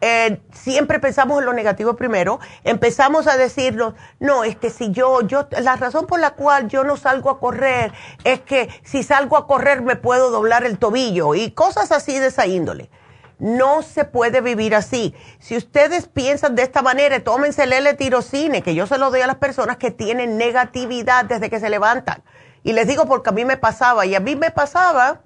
eh, siempre pensamos en lo negativo primero, empezamos a decirnos, no, es que si yo, yo, la razón por la cual yo no salgo a correr es que si salgo a correr me puedo doblar el tobillo y cosas así de esa índole. No se puede vivir así. Si ustedes piensan de esta manera, tómense el L-tirocine, que yo se lo doy a las personas que tienen negatividad desde que se levantan. Y les digo porque a mí me pasaba, y a mí me pasaba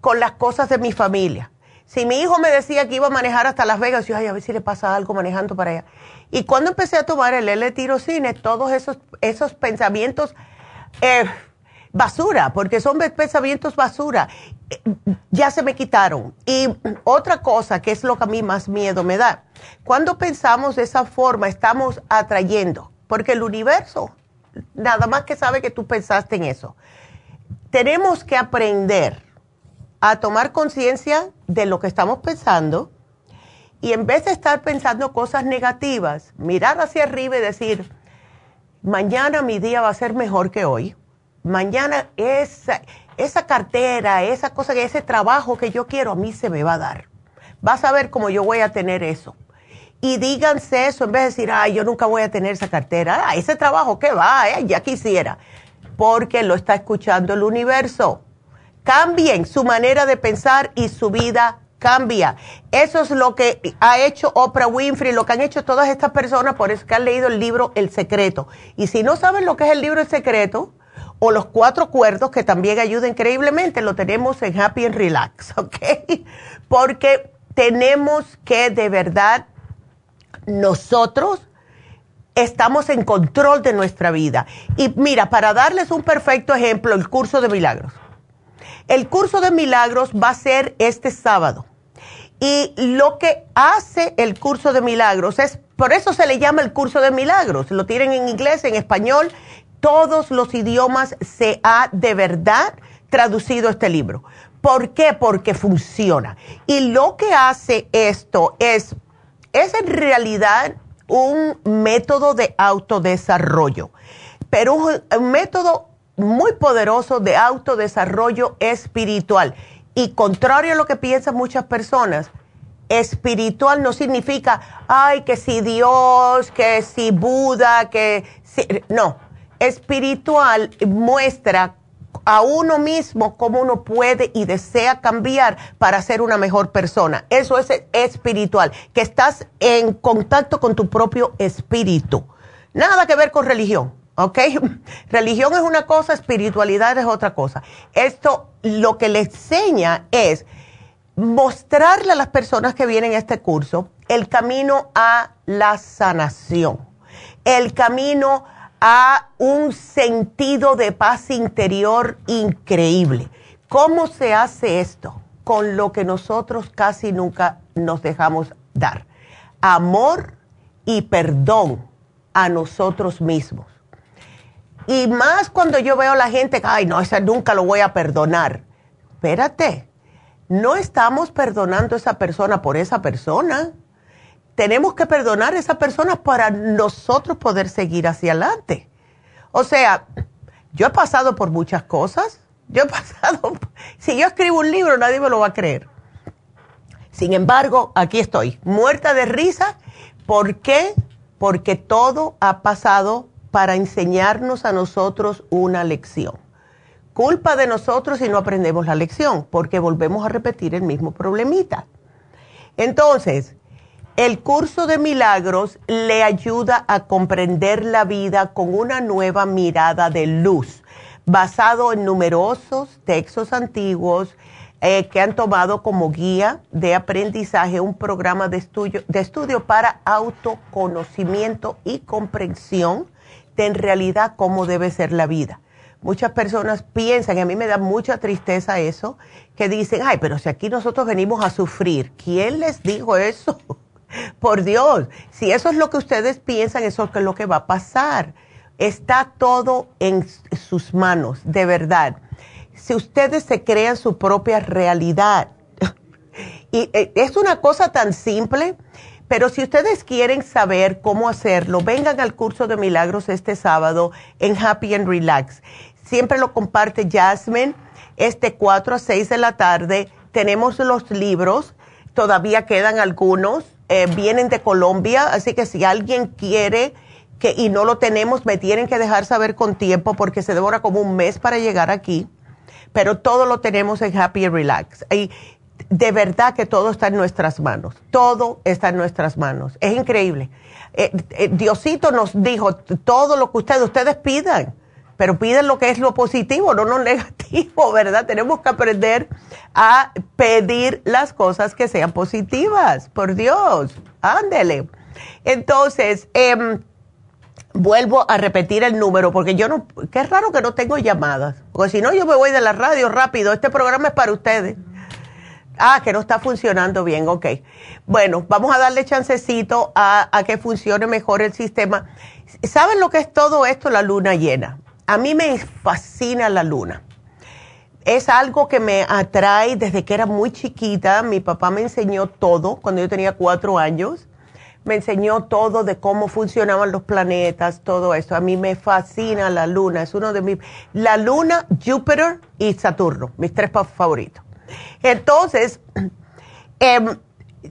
con las cosas de mi familia si mi hijo me decía que iba a manejar hasta Las Vegas, yo, ay, a ver si le pasa algo manejando para allá. Y cuando empecé a tomar el L-tirocine, todos esos, esos pensamientos, eh, basura, porque son pensamientos basura, eh, ya se me quitaron. Y otra cosa que es lo que a mí más miedo me da, cuando pensamos de esa forma, estamos atrayendo, porque el universo, nada más que sabe que tú pensaste en eso. Tenemos que aprender a tomar conciencia de lo que estamos pensando y en vez de estar pensando cosas negativas, mirar hacia arriba y decir, mañana mi día va a ser mejor que hoy. Mañana esa, esa cartera, esa cosa, ese trabajo que yo quiero a mí se me va a dar. Vas a ver cómo yo voy a tener eso. Y díganse eso en vez de decir, ay, yo nunca voy a tener esa cartera. Ah, ese trabajo, ¿qué va? Eh, ya quisiera. Porque lo está escuchando el universo cambien su manera de pensar y su vida cambia. Eso es lo que ha hecho Oprah Winfrey, lo que han hecho todas estas personas, por eso que han leído el libro El Secreto. Y si no saben lo que es el libro El Secreto, o los cuatro cuerdos, que también ayuda increíblemente, lo tenemos en Happy and Relax, ¿ok? Porque tenemos que de verdad nosotros estamos en control de nuestra vida. Y mira, para darles un perfecto ejemplo, el curso de milagros. El curso de milagros va a ser este sábado. Y lo que hace el curso de milagros es, por eso se le llama el curso de milagros. Lo tienen en inglés, en español, todos los idiomas se ha de verdad traducido este libro. ¿Por qué? Porque funciona. Y lo que hace esto es, es en realidad un método de autodesarrollo, pero un, un método muy poderoso de autodesarrollo espiritual. Y contrario a lo que piensan muchas personas, espiritual no significa, ay, que si Dios, que si Buda, que si... No, espiritual muestra a uno mismo cómo uno puede y desea cambiar para ser una mejor persona. Eso es espiritual, que estás en contacto con tu propio espíritu. Nada que ver con religión, ¿ok? Religión es una cosa, espiritualidad es otra cosa. Esto lo que le enseña es mostrarle a las personas que vienen a este curso el camino a la sanación, el camino a un sentido de paz interior increíble. ¿Cómo se hace esto? Con lo que nosotros casi nunca nos dejamos dar. Amor y perdón a nosotros mismos. Y más cuando yo veo a la gente, ay, no, esa nunca lo voy a perdonar. Espérate, no estamos perdonando a esa persona por esa persona tenemos que perdonar a esa persona para nosotros poder seguir hacia adelante. O sea, yo he pasado por muchas cosas. Yo he pasado, si yo escribo un libro nadie me lo va a creer. Sin embargo, aquí estoy, muerta de risa. ¿Por qué? Porque todo ha pasado para enseñarnos a nosotros una lección. Culpa de nosotros si no aprendemos la lección, porque volvemos a repetir el mismo problemita. Entonces, el curso de milagros le ayuda a comprender la vida con una nueva mirada de luz, basado en numerosos textos antiguos eh, que han tomado como guía de aprendizaje un programa de estudio, de estudio para autoconocimiento y comprensión de en realidad cómo debe ser la vida. Muchas personas piensan, y a mí me da mucha tristeza eso, que dicen, ay, pero si aquí nosotros venimos a sufrir, ¿quién les dijo eso? Por Dios, si eso es lo que ustedes piensan, eso es lo que va a pasar. Está todo en sus manos, de verdad. Si ustedes se crean su propia realidad, y eh, es una cosa tan simple, pero si ustedes quieren saber cómo hacerlo, vengan al curso de milagros este sábado en Happy and Relax. Siempre lo comparte Jasmine, este 4 a 6 de la tarde. Tenemos los libros, todavía quedan algunos eh, vienen de Colombia, así que si alguien quiere que y no lo tenemos, me tienen que dejar saber con tiempo porque se demora como un mes para llegar aquí, pero todo lo tenemos en Happy and Relax. Y de verdad que todo está en nuestras manos, todo está en nuestras manos. Es increíble. Eh, eh, Diosito nos dijo, todo lo que ustedes, ustedes pidan pero piden lo que es lo positivo, no lo negativo, ¿verdad? Tenemos que aprender a pedir las cosas que sean positivas, por Dios, ándele. Entonces, em, vuelvo a repetir el número, porque yo no, qué raro que no tengo llamadas, porque si no yo me voy de la radio rápido, este programa es para ustedes. Ah, que no está funcionando bien, ok. Bueno, vamos a darle chancecito a, a que funcione mejor el sistema. ¿Saben lo que es todo esto, la luna llena? A mí me fascina la luna. Es algo que me atrae desde que era muy chiquita. Mi papá me enseñó todo cuando yo tenía cuatro años. Me enseñó todo de cómo funcionaban los planetas, todo eso. A mí me fascina la luna. Es uno de mis... La luna, Júpiter y Saturno, mis tres favoritos. Entonces, em,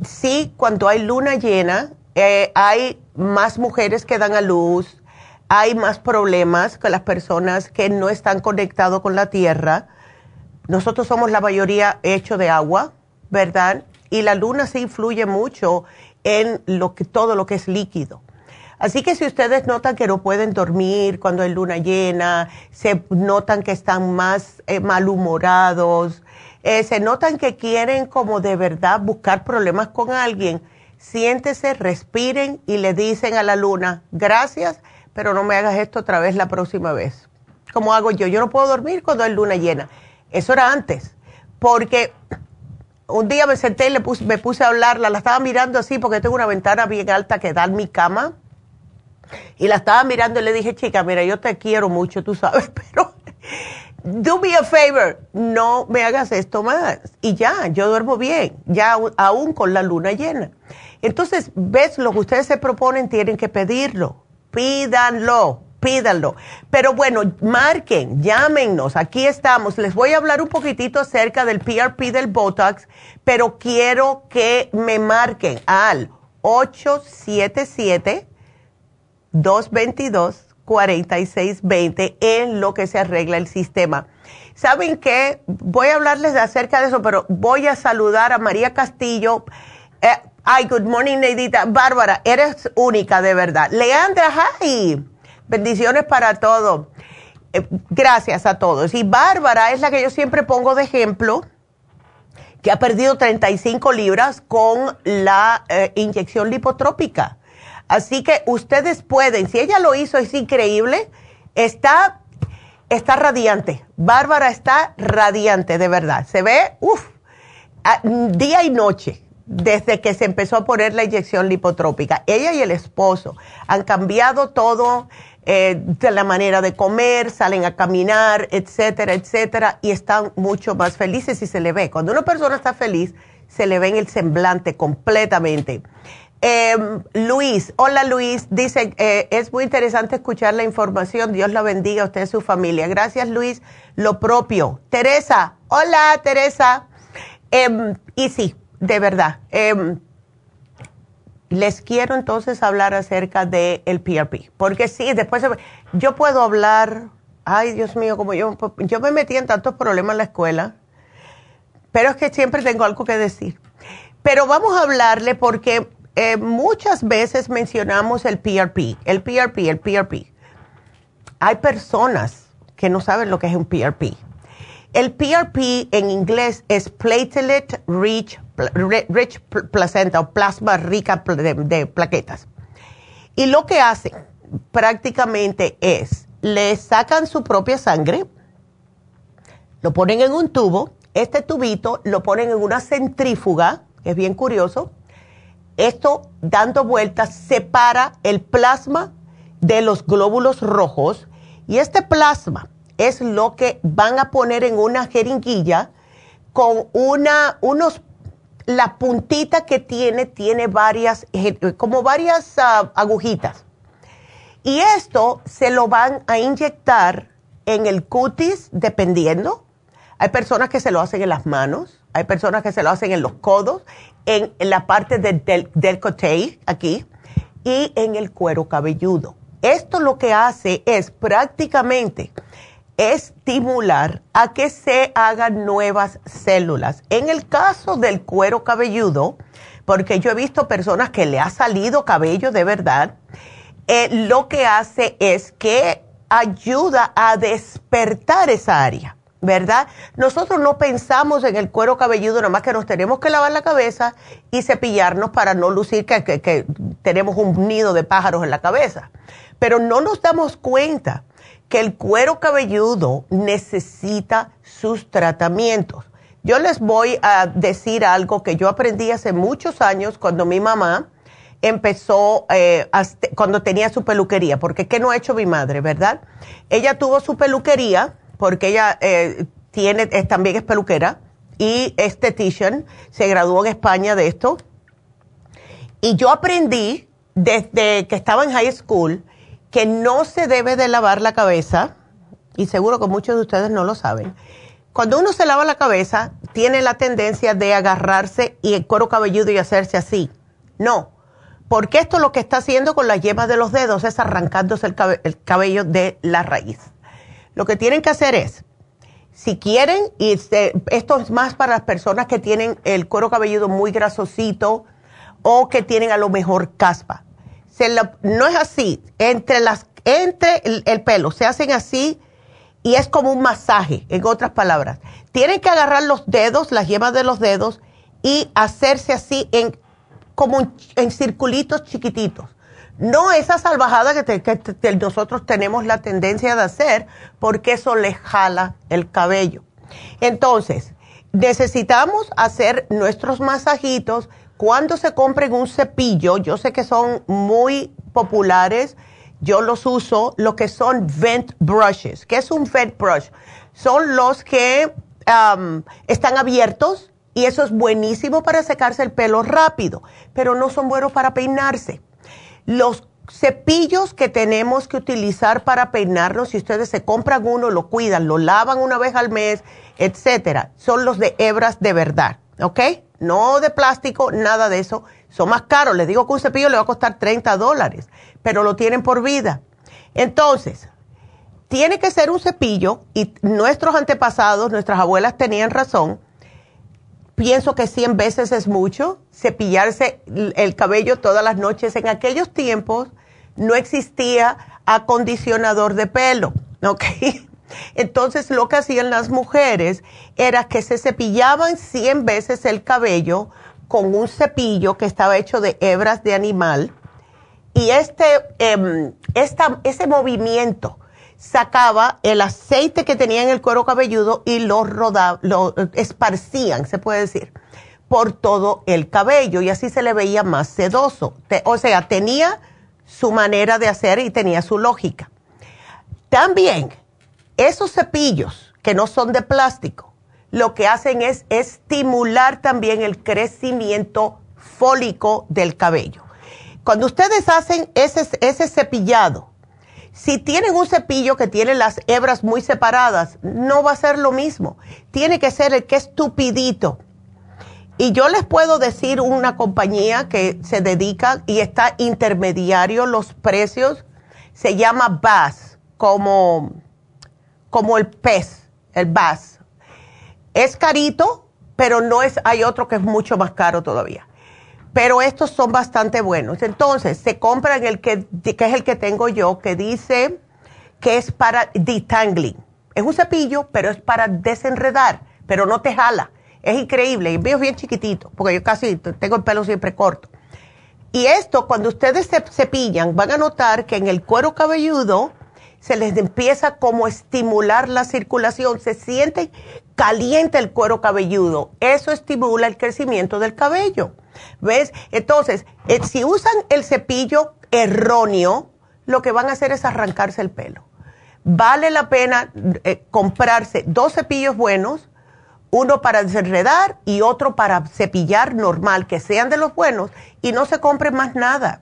sí, cuando hay luna llena, eh, hay más mujeres que dan a luz, hay más problemas que las personas que no están conectados con la tierra. Nosotros somos la mayoría hecho de agua, ¿verdad? Y la luna se influye mucho en lo que, todo lo que es líquido. Así que si ustedes notan que no pueden dormir cuando hay luna llena, se notan que están más eh, malhumorados, eh, se notan que quieren como de verdad buscar problemas con alguien, siéntese, respiren y le dicen a la luna, gracias, pero no me hagas esto otra vez la próxima vez. ¿Cómo hago yo? Yo no puedo dormir cuando hay luna llena. Eso era antes, porque un día me senté y le puse, me puse a hablarla, la estaba mirando así porque tengo una ventana bien alta que da en mi cama. Y la estaba mirando y le dije, chica, mira, yo te quiero mucho, tú sabes, pero do me a favor, no me hagas esto más. Y ya, yo duermo bien, ya aún con la luna llena. Entonces, ves, lo que ustedes se proponen tienen que pedirlo pídanlo, pídanlo. Pero bueno, marquen, llámenos, aquí estamos. Les voy a hablar un poquitito acerca del PRP del Botox, pero quiero que me marquen al 877-222-4620 en lo que se arregla el sistema. ¿Saben qué? Voy a hablarles acerca de eso, pero voy a saludar a María Castillo. Eh, ay, good morning, Neidita. Bárbara, eres única, de verdad. Leandra, hi. Bendiciones para todos. Eh, gracias a todos. Y Bárbara es la que yo siempre pongo de ejemplo, que ha perdido 35 libras con la eh, inyección lipotrópica. Así que ustedes pueden, si ella lo hizo, es increíble, está, está radiante. Bárbara está radiante, de verdad. Se ve, uff, día y noche desde que se empezó a poner la inyección lipotrópica. Ella y el esposo han cambiado todo eh, de la manera de comer, salen a caminar, etcétera, etcétera, y están mucho más felices y se le ve. Cuando una persona está feliz, se le ve en el semblante completamente. Em, Luis, hola Luis, dice, eh, es muy interesante escuchar la información, Dios la bendiga a usted y a su familia. Gracias Luis, lo propio. Teresa, hola Teresa. Em, y sí, de verdad. Em, les quiero entonces hablar acerca del el PRP, porque sí, después yo puedo hablar, ay Dios mío, como yo, yo me metí en tantos problemas en la escuela, pero es que siempre tengo algo que decir. Pero vamos a hablarle porque eh, muchas veces mencionamos el PRP, el PRP, el PRP. Hay personas que no saben lo que es un PRP. El PRP en inglés es Platelet Rich rich placenta o plasma rica de, plaquetas. Y lo que hacen prácticamente es, le sacan su propia sangre, lo ponen en un tubo, este tubito lo ponen en una centrífuga, que es bien curioso, esto dando vueltas separa el plasma de los glóbulos rojos y este plasma es lo que van a poner en una jeringuilla con una, unos la puntita que tiene tiene varias, eh, como varias ah, agujitas. Y esto se lo van a inyectar en el cutis dependiendo. Hay personas que se lo hacen en las manos, hay personas que se lo hacen en los codos, en, la parte del, del aquí, y en el cuero cabelludo. Esto lo que hace es prácticamente estimular a que se hagan nuevas células. En el caso del cuero cabelludo, porque yo he visto personas que le ha salido cabello de verdad, eh, lo que hace es que ayuda a despertar esa área, ¿verdad? Nosotros no pensamos en el cuero cabelludo, nada más que nos tenemos que lavar la cabeza y cepillarnos para no lucir que, que tenemos un nido de pájaros en la cabeza. Pero no nos damos cuenta que el cuero cabelludo necesita sus tratamientos. Yo les voy a decir algo que yo aprendí hace muchos años cuando mi mamá empezó, eh, cuando tenía su peluquería, porque ¿qué no ha hecho mi madre, verdad? Ella tuvo su peluquería, porque ella eh, tiene, también es peluquera y estetician, se graduó en España de esto. Y yo aprendí desde que estaba en high school que no se debe de lavar la cabeza, y seguro que muchos de ustedes no lo saben. Cuando uno se lava la cabeza, tiene la tendencia de agarrarse y el cuero cabelludo y hacerse así. No, porque esto lo que está haciendo con las yemas de los dedos es arrancándose el, cabello de la raíz. Lo que tienen que hacer es, si quieren, y este, esto es más para las personas que tienen el cuero cabelludo muy grasosito o que tienen a lo mejor caspa no es así, entre, las, entre el, pelo, se hacen así y es como un masaje, en otras palabras. Tienen que agarrar los dedos, las yemas de los dedos y hacerse así en, como en circulitos chiquititos. No esa salvajada que, nosotros tenemos la tendencia de hacer porque eso le jala el cabello. Entonces, necesitamos hacer nuestros masajitos cuando se compren un cepillo, yo sé que son muy populares, yo los uso, lo que son vent brushes. ¿Qué es un vent brush? Son los que están abiertos y eso es buenísimo para secarse el pelo rápido, pero no son buenos para peinarse. Los cepillos que tenemos que utilizar para peinarnos, si ustedes se compran uno, lo cuidan, lo lavan una vez al mes, etcétera, son los de hebras de verdad, ¿ok? No de plástico, nada de eso. Son más caros. Les digo que un cepillo le va a costar 30 dólares, pero lo tienen por vida. Entonces, tiene que ser un cepillo y nuestros antepasados, nuestras abuelas tenían razón. Pienso que 100 veces es mucho cepillarse el cabello todas las noches. En aquellos tiempos no existía acondicionador de pelo, ¿ok? Entonces lo que hacían las mujeres era que se cepillaban 100 veces el cabello con un cepillo que estaba hecho de hebras de animal y este, em, ese movimiento sacaba el aceite que tenía en el cuero cabelludo y lo, rodaba, lo esparcían, se puede decir, por todo el cabello y así se le veía más sedoso. o sea, tenía su manera de hacer y tenía su lógica. También esos cepillos que no son de plástico, lo que hacen es estimular también el crecimiento fólico del cabello. Cuando ustedes hacen ese, ese cepillado, si tienen un cepillo que tiene las hebras muy separadas, no va a ser lo mismo. Tiene que ser el que es tupidito. Y yo les puedo decir una compañía que se dedica y está intermediario los precios, se llama Bass, como como el pez, el bass. Es carito, pero no es, hay otro que es mucho más caro todavía. Pero estos son bastante buenos. Entonces, se compran el que, que es el que tengo yo, que dice que es para detangling. Es un cepillo, pero es para desenredar, pero no te jala. Es increíble. Y mío es bien chiquitito, porque yo casi tengo el pelo siempre corto. Y esto, cuando ustedes se cepillan, van a notar que en el cuero cabelludo se les empieza como estimular la circulación, se siente caliente el cuero cabelludo, eso estimula el crecimiento del cabello. ¿Ves? Entonces, eh, si usan el cepillo erróneo, lo que van a hacer es arrancarse el pelo. Vale la pena eh, comprarse dos cepillos buenos, uno para desenredar y otro para cepillar normal, que sean de los buenos, y no se compre más nada.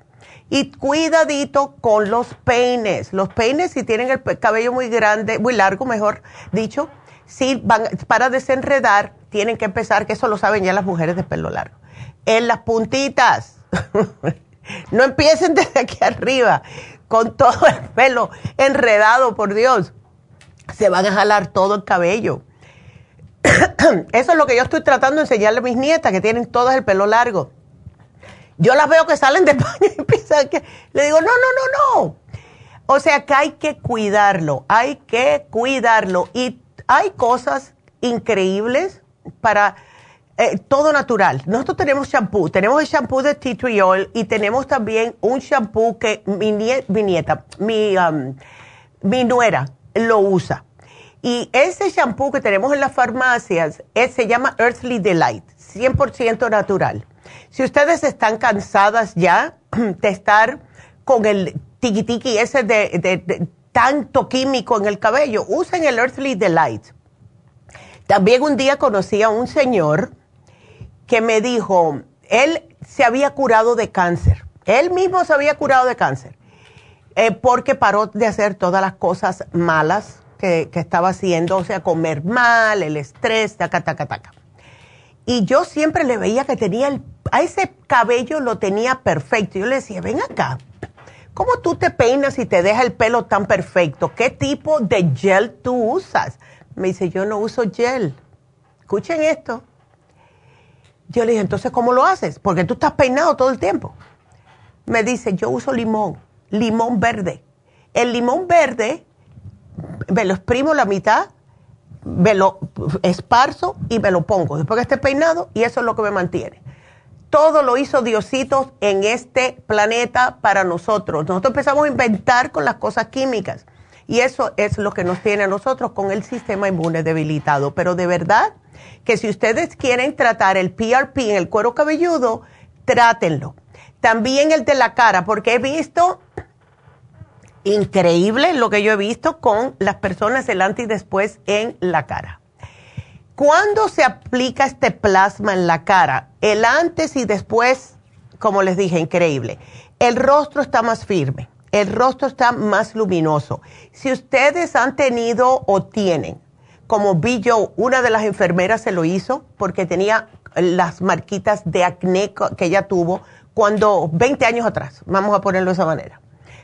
Y cuidadito con los peines. Los peines, si tienen el cabello muy grande, muy largo, mejor dicho, si van para desenredar, tienen que empezar, que eso lo saben ya las mujeres de pelo largo, en las puntitas. no empiecen desde aquí arriba con todo el pelo enredado, por Dios. Se van a jalar todo el cabello. Eso es lo que yo estoy tratando de enseñarle a mis nietas, que tienen todas el pelo largo. Yo las veo que salen de baño y piensan que... Le digo, no, no, no, no. O sea que hay que cuidarlo, hay que cuidarlo. Y hay cosas increíbles para eh, todo natural. Nosotros tenemos shampoo, tenemos el shampoo de tea tree oil y tenemos también un shampoo que mi, nieta, mi, um, mi nuera lo usa. Y ese shampoo que tenemos en las farmacias se llama Earthly Delight, 100% natural. Si ustedes están cansadas ya de estar con el tiki ese de, tanto químico en el cabello, usen el Earthly Delight. También un día conocí a un señor que me dijo, él se había curado de cáncer. Él mismo se había curado de cáncer eh, porque paró de hacer todas las cosas malas que, que, estaba haciendo, o sea, comer mal, el estrés, taca, taca, taca. Y yo siempre le veía que tenía el, a ese cabello lo tenía perfecto. Yo le decía, ven acá, ¿cómo tú te peinas y te deja el pelo tan perfecto? ¿Qué tipo de gel tú usas? Me dice, yo no uso gel. Escuchen esto. Yo le dije, entonces, ¿cómo lo haces? Porque tú estás peinado todo el tiempo. Me dice, yo uso limón, limón verde. El limón verde, me lo exprimo la mitad me lo esparzo y me lo pongo después que esté peinado y eso es lo que me mantiene. Todo lo hizo Diosito en este planeta para nosotros. Nosotros empezamos a inventar con las cosas químicas y eso es lo que nos tiene a nosotros con el sistema inmune debilitado. Pero de verdad que si ustedes quieren tratar el PRP en el cuero cabelludo, trátenlo. También el de la cara, porque he visto increíble lo que yo he visto con las personas el antes y después en la cara. Cuando se aplica este plasma en la cara, el antes y después como les dije, increíble. El rostro está más firme, el rostro está más luminoso. Si ustedes han tenido o tienen, como vi yo, una de las enfermeras se lo hizo porque tenía las marquitas de acné que ella tuvo cuando, 20 años atrás, vamos a ponerlo de esa manera,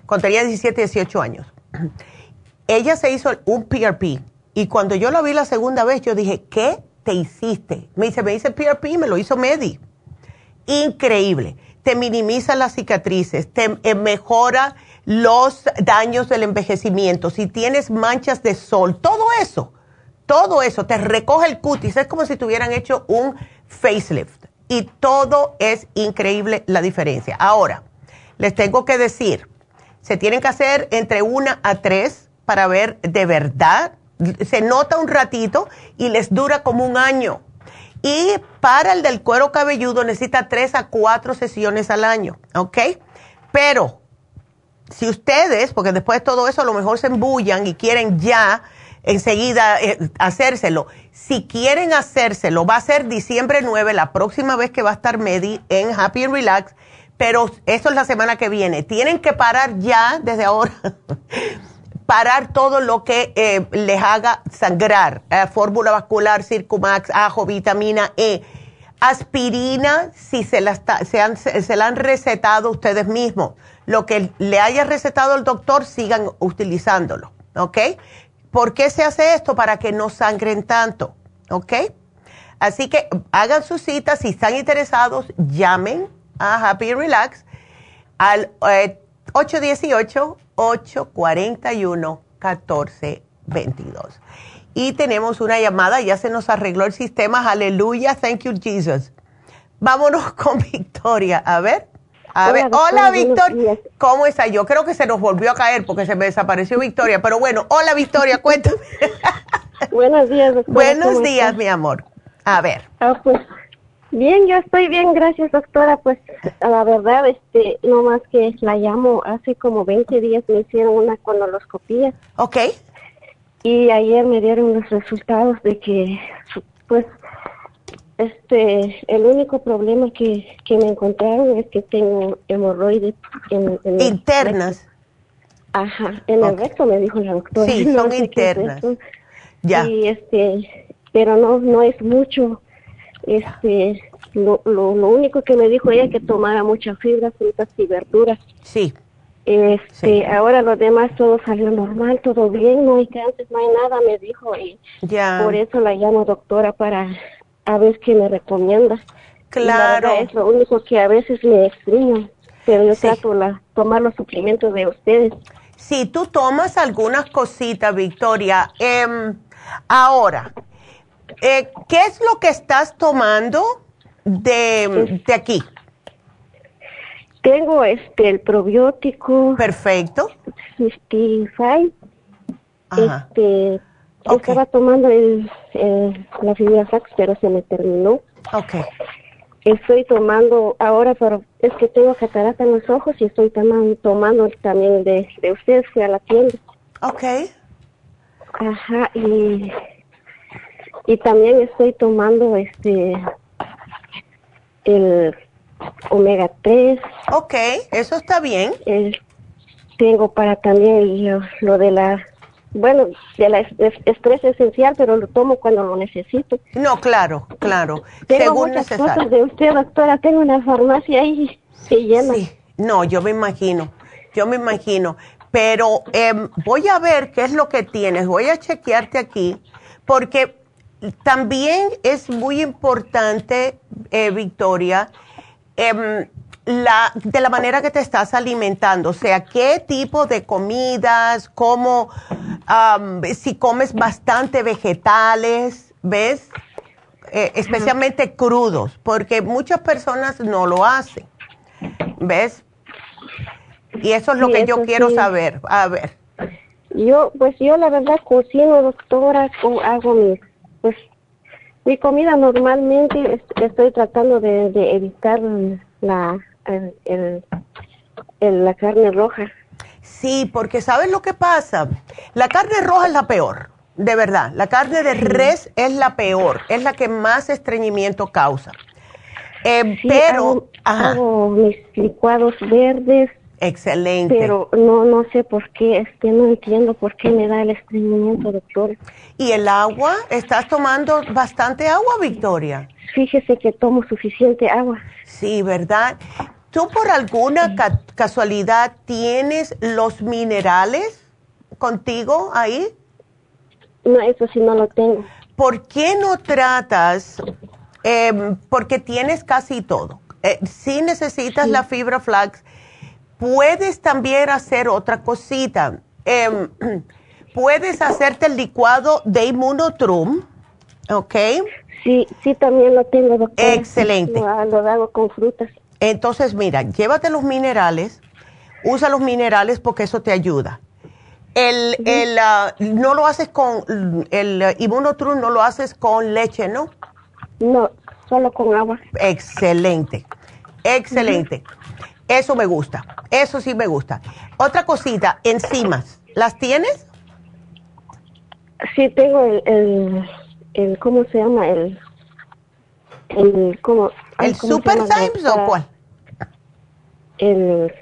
cuando tenía 17, 18 años. Ella se hizo un PRP y cuando yo la vi la segunda vez, yo dije, ¿qué te hiciste? Me dice, me hice PRP, me lo hizo Medi. Increíble. Te minimiza las cicatrices, te mejora los daños del envejecimiento. Si tienes manchas de sol, todo eso, todo eso, te recoge el cutis. Es como si tuvieran hecho un facelift. Y todo es increíble la diferencia. Ahora, les tengo que decir, se tienen que hacer entre una a tres para ver de verdad. Se nota un ratito y les dura como un año. Y para el del cuero cabelludo necesita tres a cuatro sesiones al año, ¿ok? Pero si ustedes, porque después de todo eso a lo mejor se embullan y quieren ya enseguida eh, hacérselo, si quieren hacérselo, va a ser diciembre 9, la próxima vez que va a estar Medi en Happy and Relax, pero eso es la semana que viene. Tienen que parar ya desde ahora parar todo lo que eh, les haga sangrar, eh, fórmula vascular, Circumax, ajo, vitamina E, aspirina, si se la, se, han, se han recetado ustedes mismos, lo que le haya recetado el doctor, sigan utilizándolo, ¿ok? ¿Por qué se hace esto? Para que no sangren tanto, ¿ok? Así que hagan su cita, si están interesados, llamen a Happy Relax al eh, 818-841-1422. Y tenemos una llamada, ya se nos arregló el sistema, aleluya, thank you Jesus. Vámonos con Victoria, a ver. A ver, hola Victoria, ¿cómo está? Yo creo que se nos volvió a caer porque se me desapareció Victoria, pero bueno, hola Victoria, cuéntame. Buenos días, Buenos días, mi amor. A ver. Ah, pues Bien, yo estoy bien, gracias doctora. Pues la verdad, este, no más que la llamo, hace como 20 días me hicieron una colonoscopía. Ok. Y ayer me dieron los resultados de que, pues, este, el único problema que, que me encontraron es que tengo hemorroides en, internas. Ajá, en el recto me dijo la doctora. Sí, son internas. ya. Y este, pero no, no es mucho este, lo, lo, único que me dijo ella que tomara mucha fibra, frutas y verduras. Sí. Este, ahora lo demás todo salió normal, todo bien, no hay cáncer, no hay nada, me dijo y ya. por eso la llamo doctora para a ver qué me recomienda. Claro. es lo único que a veces me extraño, pero yo trato la, tomar los suplimientos de ustedes. Si tú tomas algunas cositas, Victoria, eh, ahora, eh, ¿qué es lo que estás tomando de, de aquí? Tengo este el probiótico. Perfecto. 55. Este, estaba tomando el, la fibra flax, pero se me terminó. Ok. Estoy tomando ahora, pero es que tengo catarata en los ojos y estoy tomando, tomando también de, de ustedes, fui a la tienda. Ok. Ajá, y y también estoy tomando este el omega 3. Ok, eso está bien. tengo para también lo, de la, bueno, de la estrés esencial, pero lo tomo cuando lo necesito. No, claro, claro. Tengo Según muchas cosas de usted, doctora. Tengo una farmacia ahí se llena. Sí, no, yo me imagino, yo me imagino. Pero em, voy a ver qué es lo que tienes. Voy a chequearte aquí, porque también es muy importante, eh, Victoria, em, la, de la manera que te estás alimentando, o sea, qué tipo de comidas, cómo, si comes bastante vegetales, ¿ves? Eh, especialmente crudos, porque muchas personas no lo hacen, ¿ves? Y eso es lo que yo quiero saber. A ver. Yo, pues yo la verdad cocino, doctora, hago mis pues mi comida normalmente estoy tratando de, evitar la, el, la carne roja. Sí, porque ¿sabes lo que pasa? La carne roja es la peor, de verdad. La carne de res es la peor, es la que más estreñimiento causa. Eh, Sí, pero, hago, hago mis licuados verdes, excelente. pero no no sé por qué, es que no entiendo por qué me da el estreñimiento, doctor. ¿Y el agua? ¿Estás tomando bastante agua, Victoria? Fíjese que tomo suficiente agua. Sí, ¿verdad? ¿Tú por alguna ca- casualidad tienes los minerales contigo ahí? No, eso sí no lo tengo. ¿Por qué no tratas? em, porque tienes casi todo. Eh, si necesitas la fibra flax, puedes también hacer otra cosita. Em, puedes hacerte el licuado de Immunotrum, ¿ok? Sí, sí también lo tengo, doctor. Excelente. Lo, lo hago con frutas. Entonces, mira, llévate los minerales, usa los minerales porque eso te ayuda. El, el, ah, no lo haces con, el uh, Immunotrum no lo haces con leche, ¿no? No, solo con agua. Excelente, excelente. Eso me gusta, eso sí me gusta. Otra cosita, enzimas, ¿las tienes? Sí, tengo el, el, el ¿cómo se llama? El, el, ¿cómo? ay, ¿El ¿cómo Super llama? Symes o cuál? El,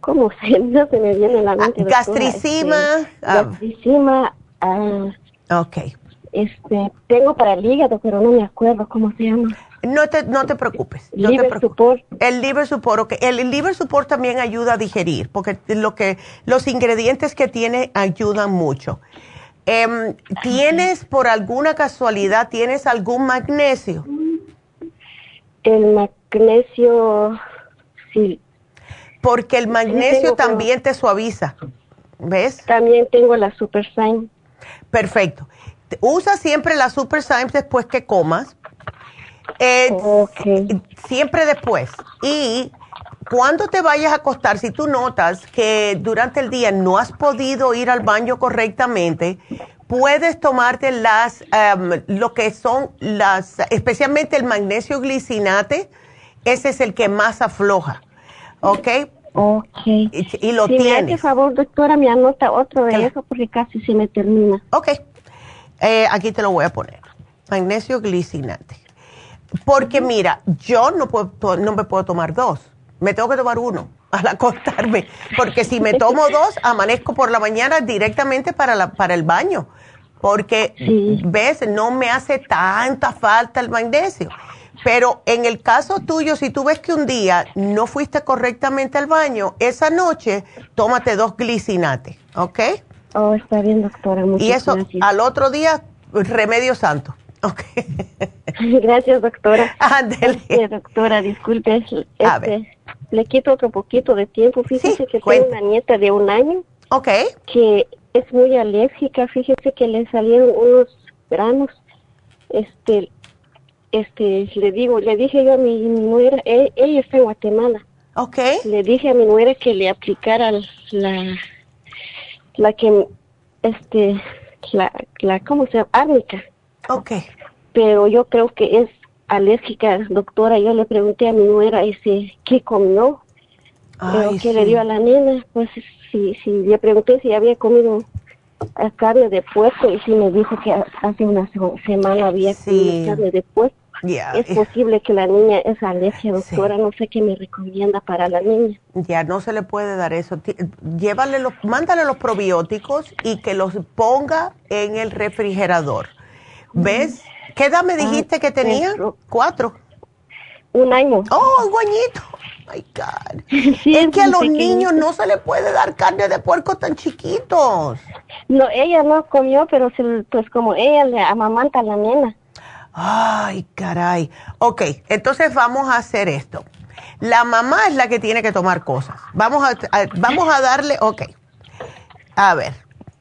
¿cómo se no se me viene la mente? doctora, gastricima, este, ah. gastricima, ah, Ok. este, tengo para el hígado, pero no me acuerdo cómo se llama. No te, no te preocupes. No te Liver preocupes. support. El liver support, ok. El, el liver support también ayuda a digerir, porque lo que, los ingredientes que tiene ayudan mucho. Em, ¿Tienes, por alguna casualidad, tienes algún magnesio? El magnesio, sí, Porque el magnesio también te suaviza. ¿Ves? también tengo la Super Sign. Perfecto. Usa siempre la Super Symes después que comas. Eh. Siempre después. Y cuando te vayas a acostar, si tú notas que durante el día no has podido ir al baño correctamente, puedes tomarte las, em, lo que son las, especialmente el magnesio glicinate, ese es el que más afloja. ¿Ok? Ok. Y, y lo si me hace tienes. favor, doctora, me anota otro de eso porque casi se me termina. Ok. Eh, aquí te lo voy a poner. Magnesio glicinate. Porque mira, yo no, puedo, no me puedo tomar dos. Me tengo que tomar uno al acostarme. Porque si me tomo dos, amanezco por la mañana directamente para, la, para el baño. Porque, Sí. ves, no me hace tanta falta el magnesio. Pero en el caso tuyo, si tú ves que un día no fuiste correctamente al baño, esa noche tómate dos glicinates, ¿ok? Oh, está bien, doctora. Muchas Y eso gracias. al otro día, remedio santo. Ok. Gracias, doctora. Ándele. Este, doctora, disculpe. Este, A ver. Le quito otro poquito de tiempo. Fíjese Sí, que cuente. tengo una nieta de un año Ok. que es muy alérgica. Fíjese que le salieron unos granos. Este, este, le digo, le dije yo a mi, mi nuera, e- ella está en Guatemala. Ok. Le dije a mi nuera que le aplicara la, la que, este, la, la, ¿cómo se llama? Árnica. Ok. Pero yo creo que es alérgica, doctora. Yo le pregunté a mi nuera ese, ¿qué comió? Ay, ¿Qué le sí. dio a la nena? Pues si, si le pregunté si había comido carne de puerco y sí me dijo que hace una se- semana había Sí. comido carne de puerco. Es posible que la niña es alergia, Sí. doctora. No sé qué me recomienda para la niña. ya no se le puede dar eso. Llévale los, mándale los probióticos y que los ponga en el refrigerador. ¿Ves? ¿Qué edad me dijiste que tenía? Cuatro. Un año. Oh, guañito. My God. Sí, es que a los pequeñito. niños no se le puede dar carne de puerco tan chiquitos. No, ella no comió, pero se- pues como ella le amamanta a la nena. Ay, caray. Ok, entonces vamos a hacer esto. La mamá es la que tiene que tomar cosas. Vamos a, a- vamos a darle, ok. A ver,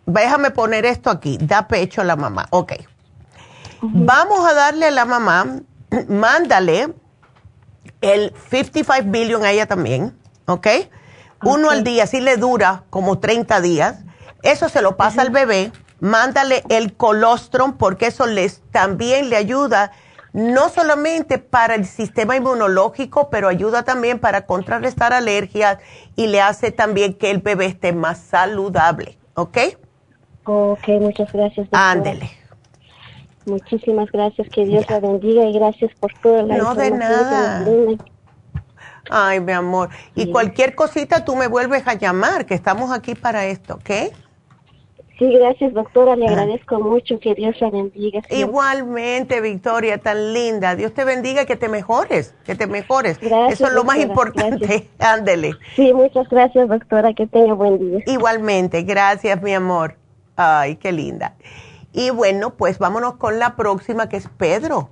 déjame poner esto aquí. Da pecho a la mamá. Ok. Vamos a darle a la mamá, mándale el 55 billion a ella también, ¿ok? Uno al día, así le dura como 30 días. Eso se lo pasa al bebé. Mándale el colostrum porque eso les también le ayuda no solamente para el sistema inmunológico, pero ayuda también para contrarrestar alergias y le hace también que el bebé esté más saludable, ¿ok? Ok, muchas gracias. Ándele. Muchísimas gracias, que Dios la bendiga y gracias por toda la No, de nada. Ay, mi amor. Y cualquier cosita tú me vuelves a llamar, que estamos aquí para esto, ¿ok? Sí, gracias, doctora, le Ah. agradezco mucho, que Dios la bendiga. Igualmente, Victoria, tan linda. Dios te bendiga, que te mejores, que te mejores. Gracias, Eso es lo más importante. Ándele. Sí, muchas gracias, doctora, que tenga buen día. Igualmente, gracias, mi amor. Ay, qué linda. Y bueno, pues vámonos con la próxima, que es Pedro.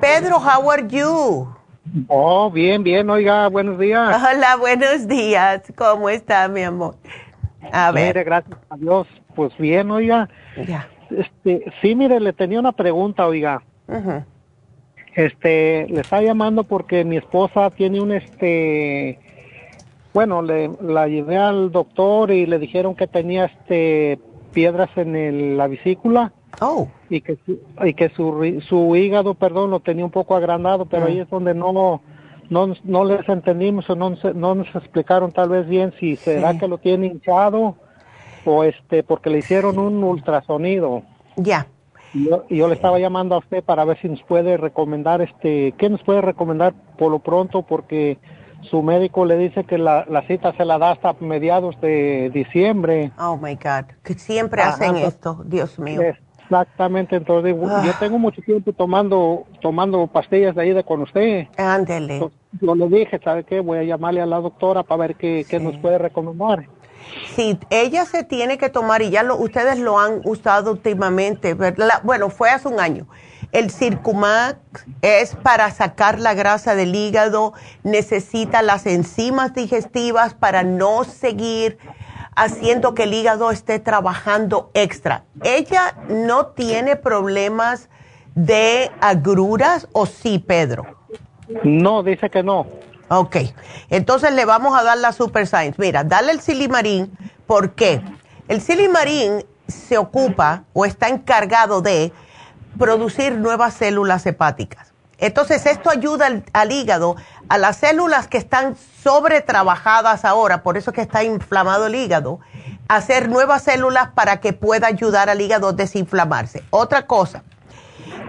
Pedro, how are you? Oh, bien, bien, oiga, buenos días. Hola, buenos días. ¿Cómo está, mi amor? A Mire, ver. gracias a Dios. Pues bien, oiga. Ya. Este, sí, mire, le tenía una pregunta, oiga. Este, le está llamando porque mi esposa tiene un, este, bueno, le, la llevé al doctor y le dijeron que tenía, este, piedras en el- la vesícula Oh, y que, su- y que su, su hígado, perdón, lo tenía un poco agrandado, pero Ah. ahí es donde no, no, no les entendimos o no, no nos explicaron tal vez bien si será que lo tiene hinchado o este, porque le hicieron un ultrasonido. ya. Yo, yo le estaba llamando a usted para ver si nos puede recomendar, este, ¿qué nos puede recomendar por lo pronto? Porque su médico le dice que la, la cita se la da hasta mediados de diciembre. Oh, my God. Que siempre Ajá, hacen entonces- esto, Dios mío. Exactamente, entonces digo, Ah. yo tengo mucho tiempo tomando tomando pastillas de ahí de con usted. Ándele. Yo, yo le dije, ¿sabe qué? Voy a llamarle a la doctora para ver qué, qué Sí. nos puede recomendar. Sí, ella se tiene que tomar, y ya lo, ustedes lo han usado últimamente, ¿verdad? bueno, fue hace un año. El Circumax es para sacar la grasa del hígado, necesita las enzimas digestivas para no seguir haciendo que el hígado esté trabajando extra. ¿Ella no tiene problemas de agruras o sí, Pedro? No, dice que no. Ok, entonces le vamos a dar la Super Science. Mira, dale el silimarín. ¿Por qué? El silimarín se ocupa o está encargado de producir nuevas células hepáticas. Entonces, esto ayuda al, hígado, a las células que están sobretrabajadas ahora, por eso es que está inflamado el hígado, a hacer nuevas células para que pueda ayudar al hígado a desinflamarse. Otra cosa,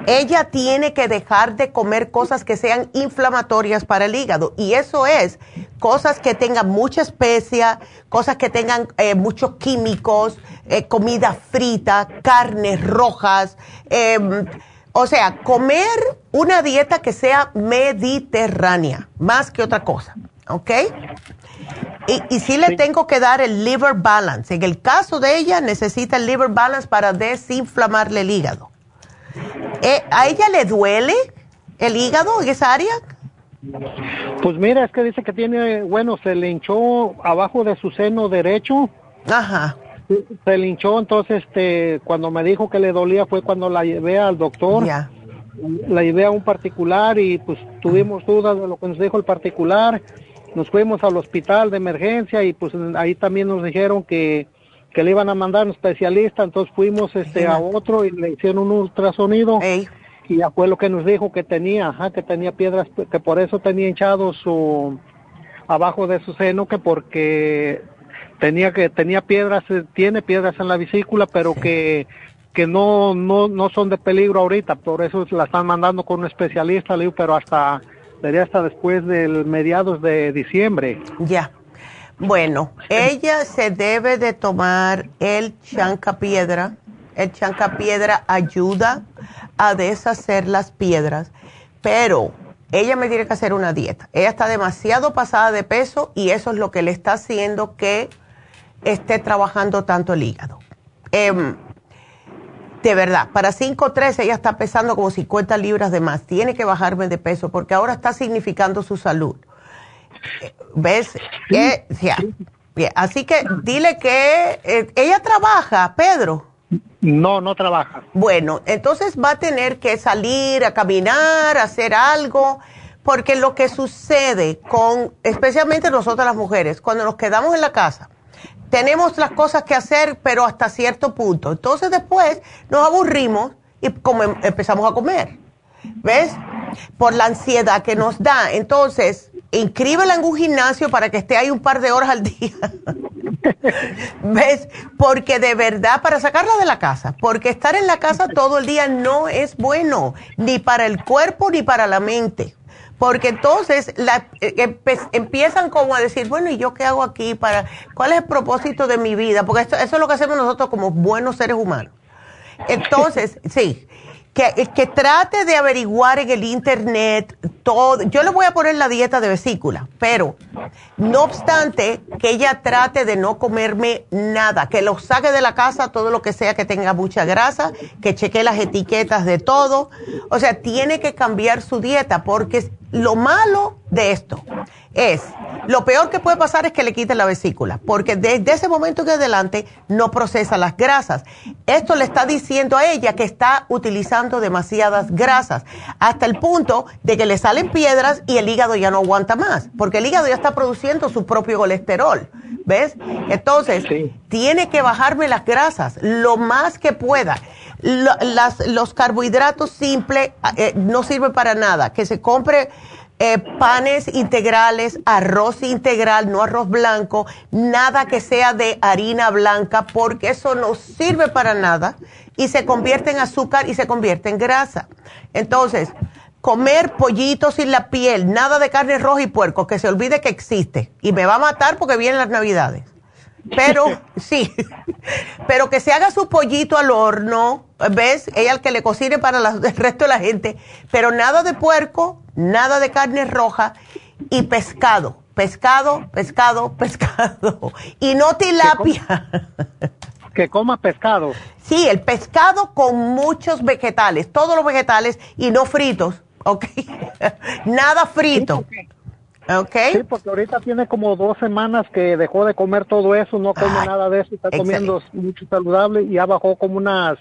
ella tiene que dejar de comer cosas que sean inflamatorias para el hígado. Y eso es cosas que tengan mucha especia, cosas que tengan eh, muchos químicos, eh, comida frita, carnes rojas. eh, o sea, comer una dieta que sea mediterránea, más que otra cosa. ¿Ok? Y, y sí le tengo que dar el liver balance. En el caso de ella, necesita el liver balance para desinflamarle el hígado. Eh, ¿A ella le duele el hígado en esa área? Pues mira, es que dice que tiene, bueno, se le hinchó abajo de su seno derecho. Ajá. Se le hinchó, entonces, este, cuando me dijo que le dolía fue cuando la llevé al doctor. Ya. La llevé a un particular y pues tuvimos dudas de lo que nos dijo el particular. Nos fuimos al hospital de emergencia y pues ahí también nos dijeron que, que le iban a mandar un especialista. Entonces fuimos este a otro y le hicieron un ultrasonido. Ey. Y ya fue lo que nos dijo que tenía, ajá, que tenía piedras, que por eso tenía hinchado su abajo de su seno, que porque tenía que tenía piedras, eh, tiene piedras en la vesícula, pero que que no no no son de peligro ahorita, por eso la están mandando con un especialista, le digo, pero hasta sería hasta después del mediados de diciembre. Ya. Bueno, ella se debe de tomar el chancapiedra. El chancapiedra ayuda a deshacer las piedras, pero ella me tiene que hacer una dieta. Ella está demasiado pasada de peso y eso es lo que le está haciendo que esté trabajando tanto el hígado. Em, de verdad, para 5'3 ella está pesando como 50 libras de más. Tiene que bajarme de peso porque ahora está significando su salud. ¿Ves? Eh. Bien, Así que dile que eh, ella trabaja, Pedro. No, no trabaja. Bueno, entonces va a tener que salir a caminar, a hacer algo, porque lo que sucede con, especialmente nosotras las mujeres, cuando nos quedamos en la casa, tenemos las cosas que hacer, pero hasta cierto punto. Entonces después nos aburrimos y come- empezamos a comer. ¿Ves? Por la ansiedad que nos da. Entonces, inscríbela en un gimnasio para que esté ahí un par de horas al día. ¿Ves? Porque de verdad, para sacarla de la casa, porque estar en la casa todo el día no es bueno, ni para el cuerpo ni para la mente. Porque entonces la, eh, empiezan como a decir, bueno, ¿y yo qué hago aquí? para ¿Cuál es el propósito de mi vida? Porque esto, eso es lo que hacemos nosotros como buenos seres humanos. Entonces, sí, que, trate de averiguar en el internet todo. Yo le voy a poner la dieta de vesícula, pero no obstante, que ella trate de no comerme nada, que lo saque de la casa todo lo que sea que tenga mucha grasa, que cheque las etiquetas de todo. O sea, tiene que cambiar su dieta porque lo malo de esto es, lo peor que puede pasar es que le quiten la vesícula, porque desde ese momento en adelante no procesa las grasas. Esto le está diciendo a ella que está utilizando demasiadas grasas, hasta el punto de que le salen piedras y el hígado ya no aguanta más, porque el hígado ya está produciendo su propio colesterol, ¿ves? Entonces, tiene que bajarme las grasas lo más que pueda. los carbohidratos simples eh, no sirven para nada, que se compre eh, panes integrales, arroz integral, no arroz blanco, nada que sea de harina blanca, porque eso no sirve para nada y se convierte en azúcar y se convierte en grasa. Entonces, comer pollitos sin la piel, nada de carne roja y puerco, que se olvide que existe y me va a matar porque vienen las navidades. Pero, sí, pero que se haga su pollito al horno, ¿ves? Ella el que le cocine para el resto de la gente, pero nada de puerco, nada de carne roja y pescado, pescado, pescado, pescado. Y no tilapia. Que coma pescado. Sí, el pescado con muchos vegetales, todos los vegetales y no fritos, ¿ok? nada frito. Sí, porque ahorita tiene como dos semanas que dejó de comer todo eso, no come nada de eso, está comiendo mucho saludable y ha bajado como unas,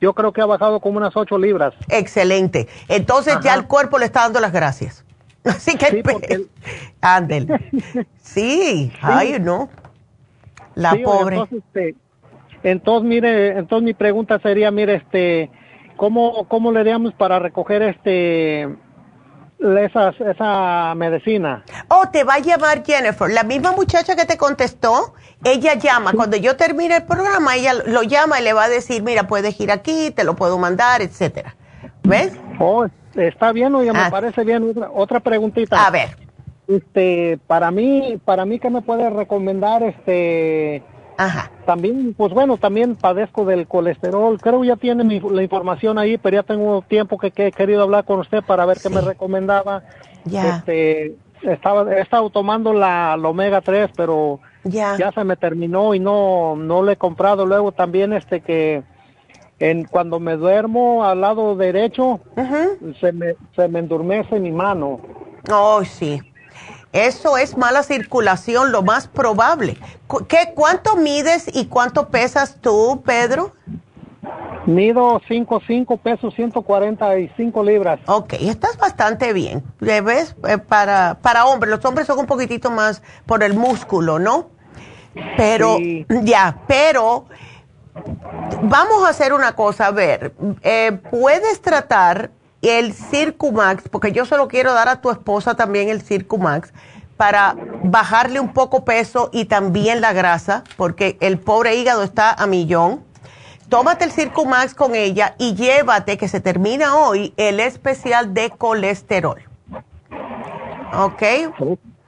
yo creo que ha bajado como unas ocho libras. Excelente. Entonces ya el cuerpo le está dando las gracias. Así que, sí, porque... sí, ay, no. La pobre. Entonces, este, entonces, mire, entonces mi pregunta sería, mire, este, ¿cómo, cómo le haríamos para recoger este esa, esa medicina. Oh, te va a llamar Jennifer. La misma muchacha que te contestó, ella llama. Cuando yo termine el programa, ella lo llama y le va a decir, mira, puedes ir aquí, te lo puedo mandar, etcétera. ¿Ves? Oh, está bien, oye, me ah. parece bien. Otra, otra preguntita. A ver. Este, para mí, para mí, ¿qué me puede recomendar, este, Ajá. También, pues bueno, también padezco del colesterol. Creo ya tiene la información ahí, pero ya tengo tiempo que, he querido hablar con usted para ver qué me recomendaba. Ya. Este, estaba, he estado tomando la, omega 3, pero ya. ya se me terminó y no, no lo he comprado. Luego también este que en, cuando me duermo al lado derecho, se, me, se me endurmece mi mano. Oh, sí. Eso es mala circulación, lo más probable. ¿Qué, ¿Cuánto mides y cuánto pesas tú, Pedro? Mido 5'5 pesos, 145 libras. Ok, estás bastante bien. ¿Ves? Eh, para, para hombres, los hombres son un poquitito más por el músculo, ¿no? Pero, ya, pero vamos a hacer una cosa, a ver, eh, puedes tratar el Circumax, porque yo solo quiero dar a tu esposa también el Circumax para bajarle un poco peso y también la grasa, porque el pobre hígado está a millón. Tómate el Circumax con ella y llévate, que se termina hoy, el especial de colesterol. ¿Ok?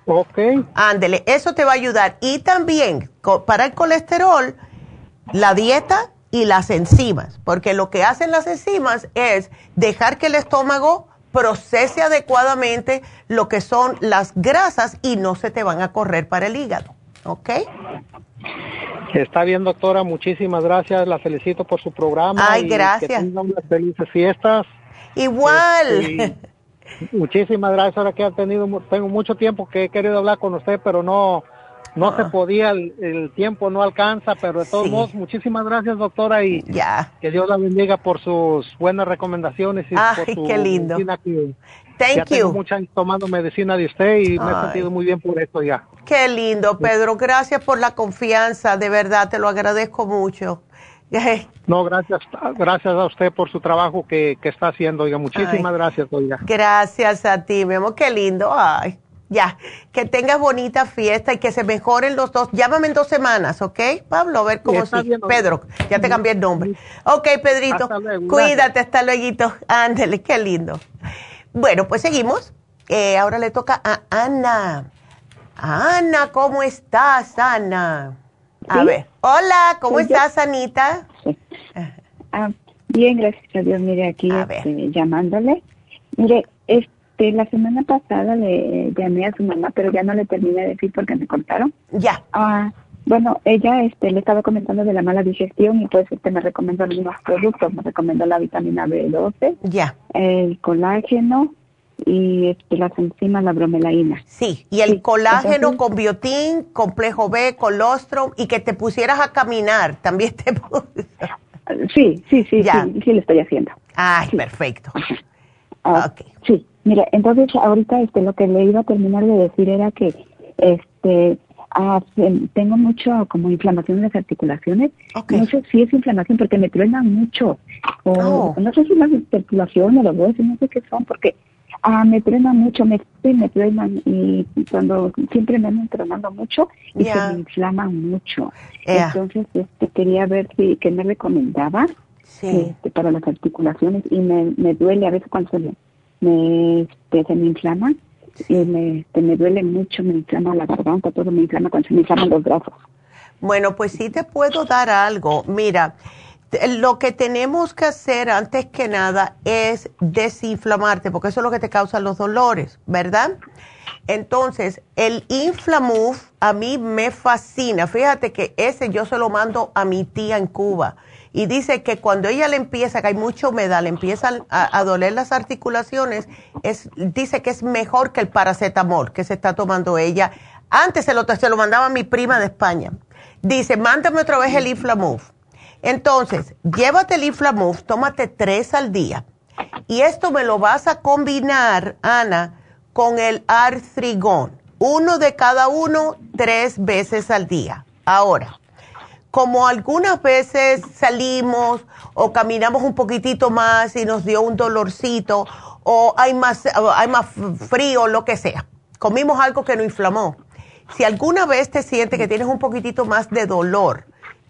Ok. Ándele, eso te va a ayudar. Y también, para el colesterol, la dieta y las enzimas, porque lo que hacen las enzimas es dejar que el estómago procese adecuadamente lo que son las grasas y no se te van a correr para el hígado. ¿Ok? Está bien, doctora. Muchísimas gracias. La felicito por su programa. Ay, gracias. Que unas felices fiestas. Igual. Este, muchísimas gracias. Ahora que ha tenido, tengo mucho tiempo que he querido hablar con usted, pero no, no se ah. podía, el, tiempo no alcanza, pero de todos modos, muchísimas gracias, doctora, y que Dios la bendiga por sus buenas recomendaciones y por su qué lindo. medicina que Thank ya tengo mucho tomando medicina de usted y me he sentido muy bien por esto ya. Qué lindo, Pedro, gracias por la confianza, de verdad, te lo agradezco mucho. No, gracias, gracias a usted por su trabajo que, está haciendo, oiga, muchísimas gracias, oiga. Gracias a ti, mi amor, qué lindo, ay. Ya, que tengas bonita fiesta y que se mejoren los dos. Llámame en dos semanas, ¿ok, Pablo? A ver cómo sí. Pedro, ya te cambié el nombre. Ok, Pedrito, cuídate, hasta luego. Ándale, qué lindo. Bueno, pues seguimos. Eh, ahora le toca a Ana. Ana, ¿cómo estás, Ana? A ver, hola, ¿cómo estás, Anita? Ah, bien, gracias a Dios. Mire, aquí este, llamándole. Mire, este, la semana pasada le llamé a su mamá, pero ya no le terminé de decir porque me contaron. Ya. Ah, bueno, ella este, le estaba comentando de la mala digestión y pues este me recomendó algunos productos. Me recomendó la vitamina B12, ya, el colágeno y este, las enzimas, la bromelaína. Sí, y el colágeno con biotín, complejo B, colostrum y que te pusieras a caminar, también te Sí, sí, sí, ya. sí, sí, lo estoy haciendo. Ay, perfecto. Ah, Sí, mira, entonces ahorita este, lo que le iba a terminar de decir era que este ah, tengo mucho como inflamación en las articulaciones. No sé si es inflamación porque me truenan mucho. O oh. no sé si es la articulación o los huesos, no sé qué son, porque ah, me truenan mucho, me, me truenan y cuando siempre me andan tronando mucho y se me inflaman mucho. Entonces este, quería ver si qué me recomendaba este, para las articulaciones y me, me duele a veces cuando se me, me, este, se me inflama y me, este, me duele mucho, me inflama la garganta, todo me inflama cuando se me inflaman los brazos. Bueno, pues sí te puedo dar algo. Mira, lo que tenemos que hacer antes que nada es desinflamarte, porque eso es lo que te causa los dolores, ¿verdad? Entonces, el Inflamove a mí me fascina. Fíjate que ese yo se lo mando a mi tía en Cuba y dice que cuando ella le empieza, que hay mucha humedad, le empiezan a, doler las articulaciones, es, dice que es mejor que el paracetamol que se está tomando ella. Antes se lo, se lo mandaba mi prima de España. Dice, mándame otra vez el Inflamove. Entonces, llévate el Inflamove, tómate tres al día. Y esto me lo vas a combinar, Ana, con el artrigón. Uno de cada uno, tres veces al día. Ahora, como algunas veces salimos o caminamos un poquitito más y nos dio un dolorcito o hay más, hay más frío, lo que sea. Comimos algo que no inflamó. Si alguna vez te sientes que tienes un poquitito más de dolor,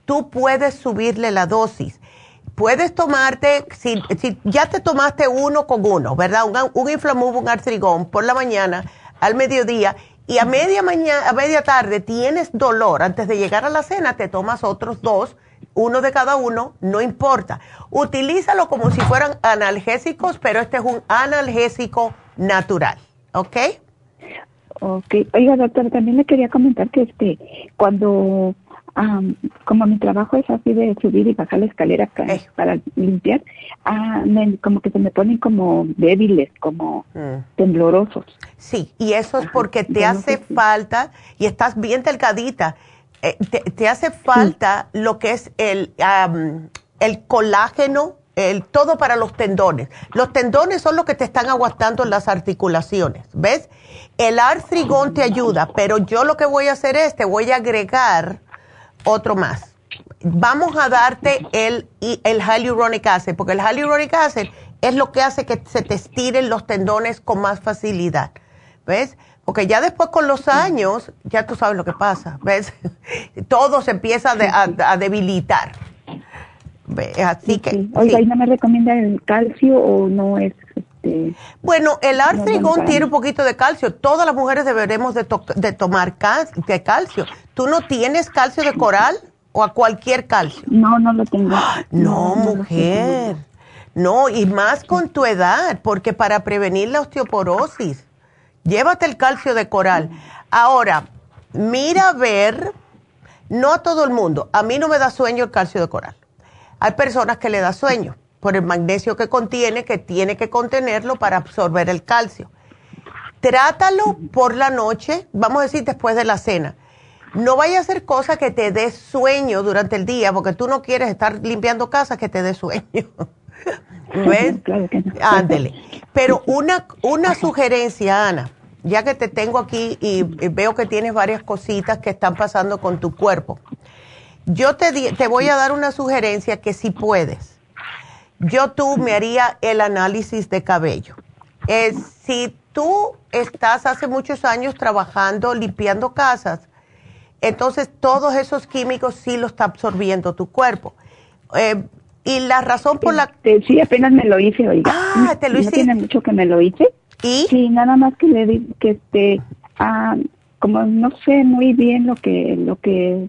tú puedes subirle la dosis. Puedes tomarte, si, ya te tomaste uno con uno, ¿verdad? Un, un un artrigón por la mañana, al mediodía, y a media mañana, a media tarde tienes dolor, antes de llegar a la cena te tomas otros dos, uno de cada uno, no importa. Utilízalo como si fueran analgésicos, pero este es un analgésico natural, ¿ok? Ok. Oiga, doctor, también le quería comentar que este, cuando como mi trabajo es así de subir y bajar la escalera eh. para, limpiar, ah, como que se me ponen como débiles, como mm. temblorosos. Sí, y eso es porque te hace falta, y estás bien delgadita, eh, te, hace falta lo que es el, el colágeno, todo para los tendones. Los tendones son los que te están aguantando las articulaciones, ¿ves? El artrigón te ayuda, pero yo lo que voy a hacer es, te voy a agregar otro más. Vamos a darte el, el hyaluronic acid, porque el hyaluronic acid es lo que hace que se te estiren los tendones con más facilidad. ¿Ves? Porque ya después con los años, ya tú sabes lo que pasa, ¿ves? Todo se empieza a, debilitar. Así que... Oiga, ¿y no me recomienda el calcio o no es este, bueno, el artrigón tiene un poquito de calcio. Todas las mujeres deberemos de, de tomar de calcio. ¿Tú no tienes calcio de coral o a cualquier calcio? No, no lo tengo. No, mujer. No, y más con tu edad, porque para prevenir la osteoporosis, llévate el calcio de coral. Ahora, mira a ver, no a todo el mundo, a mí no me da sueño el calcio de coral. Hay personas que le da sueño por el magnesio que contiene, que tiene que contenerlo para absorber el calcio. Trátalo por la noche, vamos a decir después de la cena. No vaya a hacer cosas que te dé sueño durante el día, porque tú no quieres estar limpiando casas que te dé sueño. ¿Ves? Ándele. Pero una, una sugerencia, Ana, ya que te tengo aquí y, veo que tienes varias cositas que están pasando con tu cuerpo. Yo te, te voy a dar una sugerencia que si puedes yo tú me haría el análisis de cabello. si tú estás hace muchos años trabajando, limpiando casas, entonces todos esos químicos sí lo está absorbiendo tu cuerpo. Eh, y la razón por la... que sí, apenas me lo hice, oiga. Ah, te lo no tiene mucho que me lo hice. ¿Y? Sí, nada más que le di que este, ah, como no sé muy bien lo que, lo que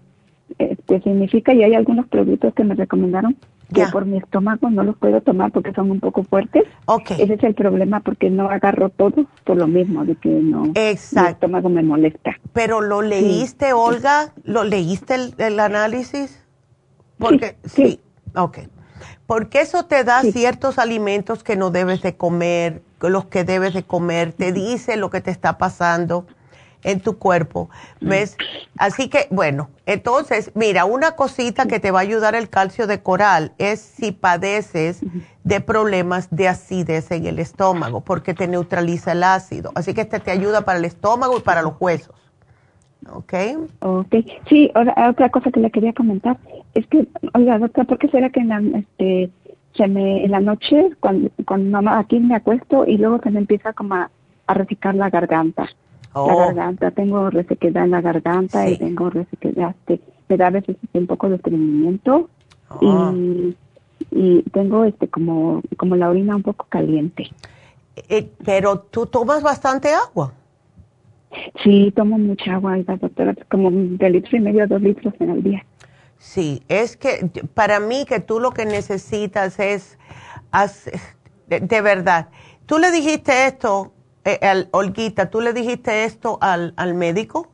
este, significa y hay algunos productos que me recomendaron que por mi estómago no los puedo tomar porque son un poco fuertes. Okay. Ese es el problema porque no agarro todo por lo mismo de que no Exacto. mi estómago me molesta. Pero lo leíste, Olga, lo leíste el, análisis? Porque sí, sí. ok. Porque eso te da ciertos alimentos que no debes de comer, los que debes de comer, te dice lo que te está pasando en tu cuerpo, ¿ves? Así que, bueno, entonces, mira, una cosita que te va a ayudar el calcio de coral es si padeces de problemas de acidez en el estómago, porque te neutraliza el ácido. Así que este te ayuda para el estómago y para los huesos. ¿Ok? Ok. Sí, otra, cosa que le quería comentar es que, oiga, doctora, ¿por qué será que en la, este, se me, en la noche, cuando, cuando aquí me acuesto y luego se me empieza como a, a la garganta? La oh. garganta, tengo resequedad en la garganta y tengo resequedad, este, me da a veces un poco de estreñimiento y, ah. y tengo este como, como la orina un poco caliente. Eh, pero tú tomas bastante agua. Sí, tomo mucha agua, doctora, como de litro y medio a dos litros en el día. Sí, es que para mí que tú lo que necesitas es, de verdad, tú le dijiste esto eh, Olguita, ¿tú le dijiste esto al, al, médico?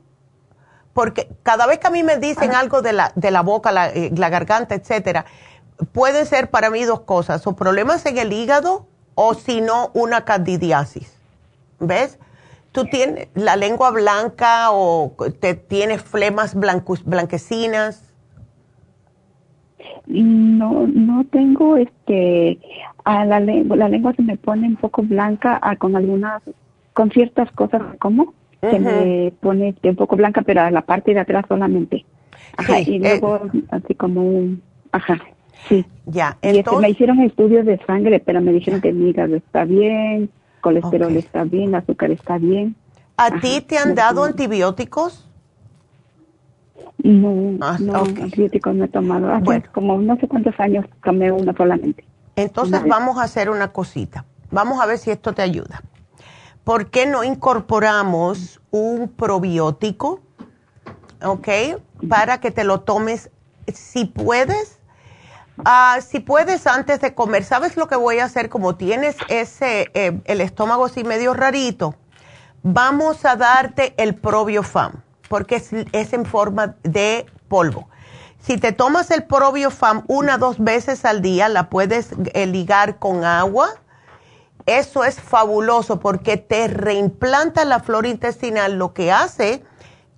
Porque cada vez que a mí me dicen algo de la, de la boca, la, eh, la garganta, etcétera, pueden ser para mí dos cosas, o problemas en el hígado o si no una candidiasis. ¿Ves? ¿Tú tienes la lengua blanca o te tienes flemas blanquecinas? No, no tengo este, a la, lengua, la lengua se me pone un poco blanca con algunas, con ciertas cosas como, se me pone un poco blanca, pero a la parte de atrás solamente. Ajá, y eh, luego así como un, ajá, sí. Ya, y este, me hicieron estudios de sangre, pero me dijeron que mi hígado está bien, colesterol está bien, azúcar está bien. ¿A ti te han dado antibióticos? No, ah, no, antibióticos no he tomado. bueno. como no sé cuántos años tomé uno solamente. Entonces vamos a hacer una cosita. Vamos a ver si esto te ayuda. ¿Por qué no incorporamos un probiótico? ¿Ok? Para que te lo tomes si puedes. Ah, si puedes antes de comer, ¿sabes lo que voy a hacer? Como tienes ese, eh, el estómago así medio rarito, vamos a darte el probiofam porque es, en forma de polvo. Si te tomas el probiofam una dos veces al día, la puedes eh, ligar con agua. Eso es fabuloso porque te reimplanta la flora intestinal. Lo que hace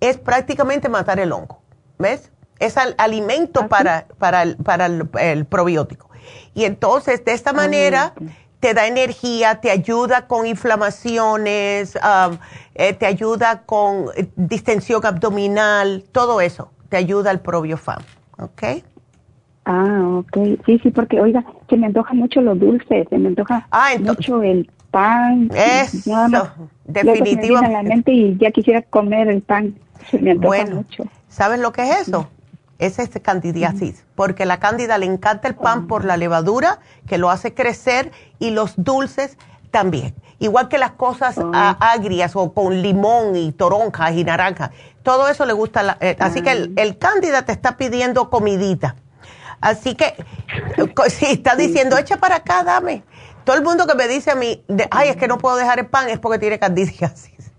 es prácticamente matar el hongo. ¿Ves? Es alimento para, para, el, probiótico. Y entonces, de esta ah, manera, te da energía, te ayuda con inflamaciones, um, eh, te ayuda con eh, distensión abdominal, todo eso, te ayuda el probiofam, ¿ok? Ah, ok. Sí, sí, porque oiga, se me antoja mucho lo dulce, se me antoja ah, mucho el pan. Eso, definitivamente. y ya quisiera comer el pan, se me antoja mucho. ¿Sabes lo que es eso? Es este candidiasis, porque la cándida le encanta el pan por la levadura que lo hace crecer y los dulces también. Igual que las cosas agrias o con limón y toronjas y naranja. Todo eso le gusta. Eh, así que el, el, cándida te está pidiendo comidita. Así que, si está diciendo, echa para acá, dame. Todo el mundo que me dice a mí, ay, es que no puedo dejar el pan, es porque tiene candidiasis.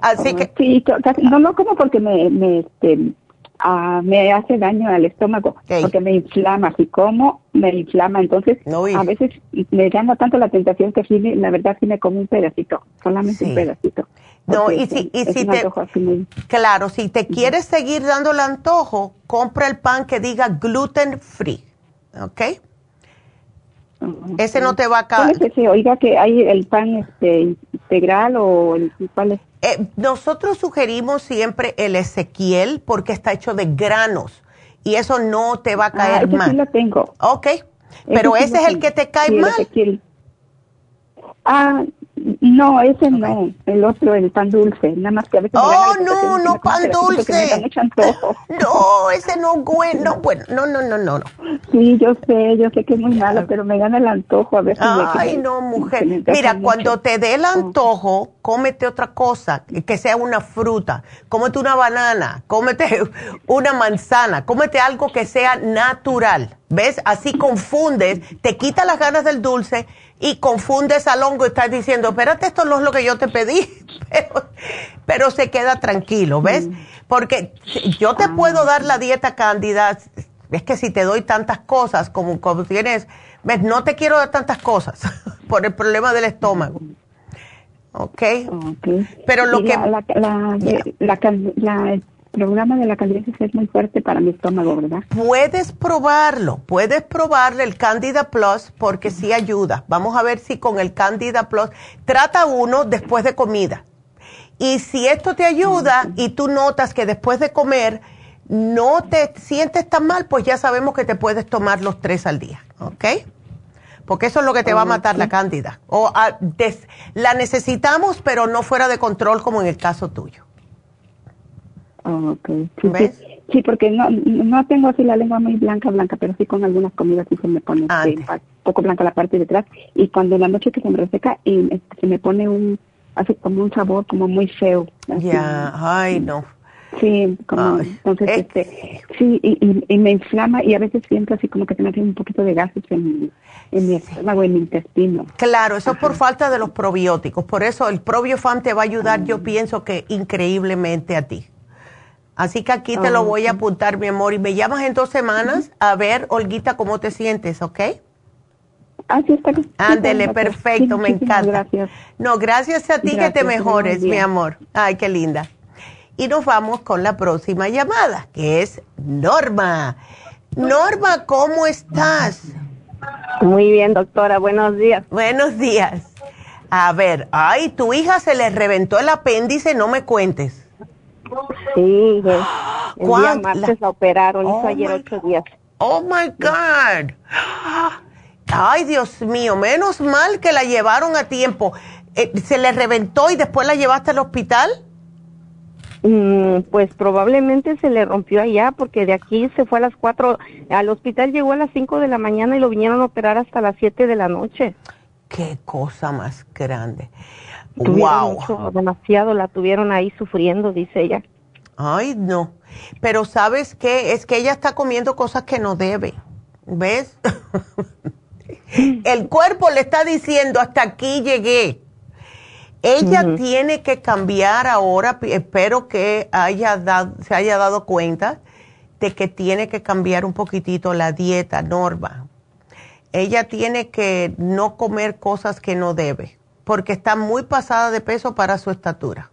Así que. Sí, no, no como porque me, me este, Ah, me hace daño al estómago porque me inflama. Si como, me inflama. Entonces, a veces me llama tanto la tentación que sí, la verdad sí me como un pedacito, solamente un pedacito. No, y si, y si te, claro, si te quieres seguir dando el antojo, compra el pan que diga gluten free, ¿ok? Ese no te va a caer. Oiga que hay el pan este, integral o el, cuál es. Eh, nosotros sugerimos siempre el Ezequiel porque está hecho de granos y eso no te va a caer ah, mal. Sí lo tengo. Ok, pero ese, es el que te cae mal. Ah, No, ese no, el otro, el pan dulce, nada más que a veces... Oh, no, no, pan dulce. No, ese no bueno, bueno, no, no, no, no. Sí, yo sé, yo sé que es muy malo, pero me gana el antojo a veces. Ay, no, mujer. Mira, cuando te dé el antojo, cómete otra cosa, que sea una fruta, cómete una banana, cómete una manzana, cómete algo que sea natural. ¿Ves? Así confundes, te quita las ganas del dulce y confundes al hongo y estás diciendo, espérate, esto no es lo que yo te pedí, pero, se queda tranquilo, ¿ves? Mm. Porque yo te puedo dar la dieta cándida, es que si te doy tantas cosas como, como tienes, ¿ves? No te quiero dar tantas cosas por el problema del estómago. ¿Ok? Pero lo que... La, la, programa de la Candida es muy fuerte para mi estómago, ¿verdad? Puedes probarlo, puedes probarle el Candida Plus porque sí ayuda. Vamos a ver si con el Candida Plus trata uno después de comida. Y si esto te ayuda y tú notas que después de comer no te sientes tan mal, pues ya sabemos que te puedes tomar los tres al día, ¿ok? Porque eso es lo que te va a matar la cándida. O ah, la necesitamos, pero no fuera de control como en el caso tuyo. Oh, okay. Sí, ¿Ves? Sí, porque no, no tengo así la lengua muy blanca, blanca, pero sí con algunas comidas sí se me pone un poco blanca la parte de atrás. Y cuando en la noche que se me reseca, y este, se me pone un, hace como un sabor como muy feo. Ya, ay, no. Sí, como, entonces, eh. este, sí, y, y, me inflama y a veces siento así como que se me hace un poquito de gases en, en mi estómago, en mi intestino. Claro, eso es por falta de los probióticos. Por eso el probiofam te va a ayudar, yo pienso que increíblemente a ti. Así que aquí te lo voy a apuntar, mi amor, y me llamas en dos semanas a ver, Olguita, cómo te sientes, ¿ok? Así está. Ándele, perfecto, me encanta. Gracias. No, gracias a ti que te mejores, mi amor. Ay, qué linda. Y nos vamos con la próxima llamada, que es Norma. Norma, ¿cómo estás? Muy bien, doctora, buenos días. Buenos días. A ver, ay, tu hija se le reventó el apéndice, no me cuentes. Sí, el día martes la, operaron, hizo oh ayer ocho días. Oh my God. Ay, Dios mío, menos mal que la llevaron a tiempo. Eh, ¿Se le reventó y después la llevaste al hospital? Mm, pues probablemente se le rompió allá porque de aquí se fue a las cuatro, al hospital llegó a las cinco de la mañana y lo vinieron a operar hasta las siete de la noche. Qué cosa más grande wow. demasiado, la tuvieron ahí sufriendo, dice ella. Ay, no. Pero ¿sabes qué? Es que ella está comiendo cosas que no debe. ¿Ves? El cuerpo le está diciendo, hasta aquí llegué. Ella tiene que cambiar ahora, espero que haya dado, se haya dado cuenta de que tiene que cambiar un poquitito la dieta, Norma. Ella tiene que no comer cosas que no debe porque está muy pasada de peso para su estatura.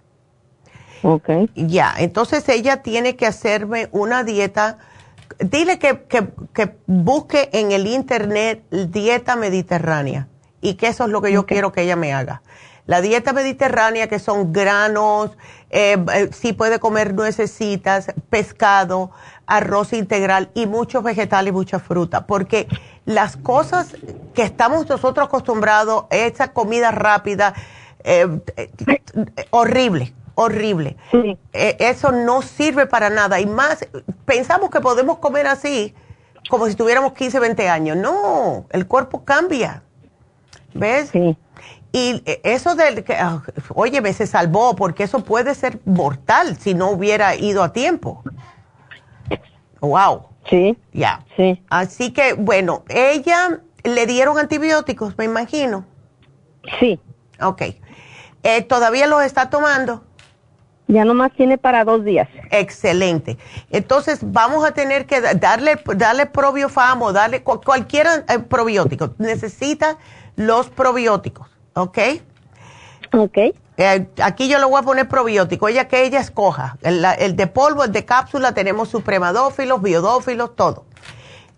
Ok. Ya, entonces ella tiene que hacerme una dieta. Dile que, que, busque en el internet dieta mediterránea y que eso es lo que yo quiero que ella me haga. La dieta mediterránea, que son granos, eh, eh, sí puede comer nuecesitas, pescado, arroz integral y muchos vegetales y mucha fruta, porque las cosas que estamos nosotros acostumbrados, esa comida rápida, eh, eh, horrible, horrible. Eh, eso no sirve para nada. Y más, pensamos que podemos comer así como si tuviéramos 15, 20 años. No, el cuerpo cambia. ¿Ves? Sí. Y eso del que, ah, oye, me se salvó porque eso puede ser mortal si no hubiera ido a tiempo. Wow. Sí. Ya. Sí. Así que, bueno, ella le dieron antibióticos, me imagino. Sí. Ok. Eh, ¿Todavía los está tomando? Ya nomás tiene para dos días. Excelente. Entonces vamos a tener que darle, darle probiofam o darle cualquier eh, probiótico. Necesita los probióticos, ¿ok? Ok. Eh, aquí yo le voy a poner probiótico, ella que ella escoja. El, de polvo, el de cápsula, tenemos supremadófilos, biodófilos, todo.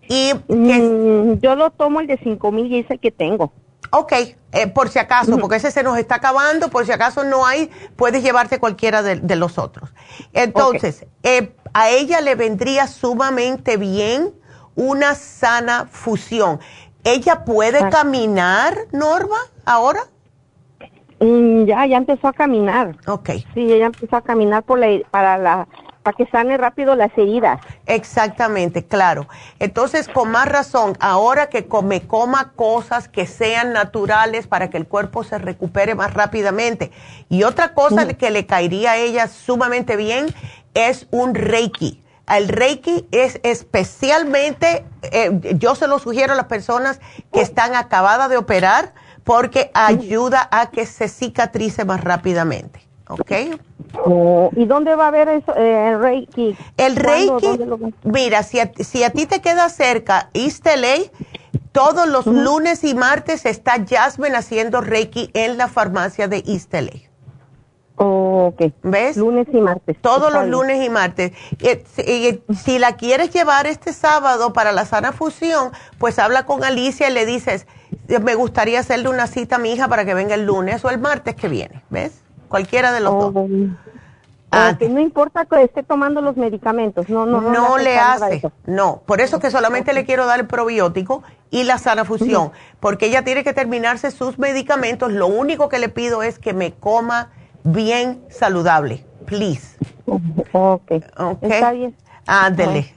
Y mm, yo lo tomo el de 5000 y ese que tengo. Ok, eh, por si acaso, porque ese se nos está acabando, por si acaso no hay, puedes llevarte cualquiera de, los otros. Entonces, eh, a ella le vendría sumamente bien una sana fusión. ¿Ella puede ah. caminar, Norma, ahora? Mm, ya, ya empezó a caminar. Ok. Sí, ella empezó a caminar por la, para la, para que sane rápido las heridas. Exactamente, claro. Entonces, con más razón, ahora que me coma cosas que sean naturales para que el cuerpo se recupere más rápidamente. Y otra cosa que le caería a ella sumamente bien es un Reiki. El Reiki es especialmente, eh, yo se lo sugiero a las personas que están acabadas de operar, porque ayuda a que se cicatrice más rápidamente. ¿Ok? Oh, ¿Y dónde va a haber eso, eh, el Reiki? El Reiki, mira, si a, si a ti te queda cerca East LA, todos los lunes y martes está Jasmine haciendo Reiki en la farmacia de East LA. Oh, ok. ¿Ves? Lunes y martes. Todos los lunes y martes. Y, si la quieres llevar este sábado para la sana fusión, pues habla con Alicia y le dices, me gustaría hacerle una cita a mi hija para que venga el lunes o el martes que viene, ¿ves? Cualquiera de los dos. Ah, no importa que esté tomando los medicamentos, no, no, no, le, hace, no, por eso que solamente le quiero dar el probiótico y la sana fusión, porque ella tiene que terminarse sus medicamentos, lo único que le pido es que me coma bien saludable, please. Ok, está bien. Ándele.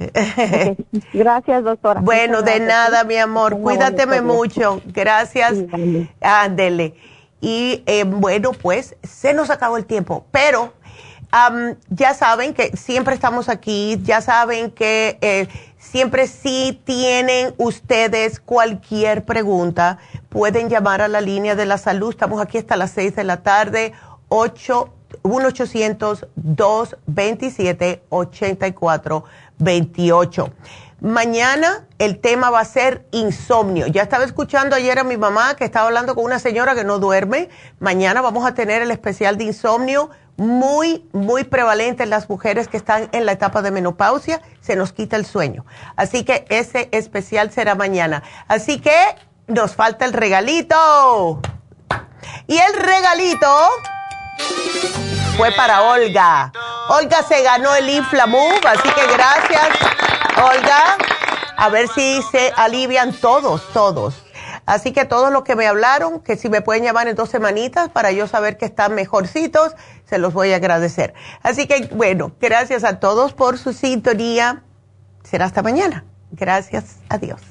Gracias, doctora. Bueno, de nada, mi amor. Cuídateme mucho. Gracias. Ándele. Y eh, bueno, pues se nos acabó el tiempo, pero ya saben que siempre estamos aquí, ya saben que eh, siempre si tienen ustedes cualquier pregunta, pueden llamar a la línea de la salud. Estamos aquí hasta las 6 de la tarde, 8 1-800-227-8428. Mañana el tema va a ser insomnio. Ya estaba escuchando ayer a mi mamá que estaba hablando con una señora que no duerme. Mañana vamos a tener el especial de insomnio muy, muy prevalente en las mujeres que están en la etapa de menopausia. Se nos quita el sueño. Así que ese especial será mañana. Así que nos falta el regalito. Y el regalito fue para Olga. Olga se ganó el Inflamove, así que gracias, Olga. A ver si se alivian todos, todos. Así que todos los que me hablaron, que si me pueden llamar en dos semanitas para yo saber que están mejorcitos, se los voy a agradecer. Así que bueno, gracias a todos por su sintonía. Será hasta mañana. Gracias. Adiós.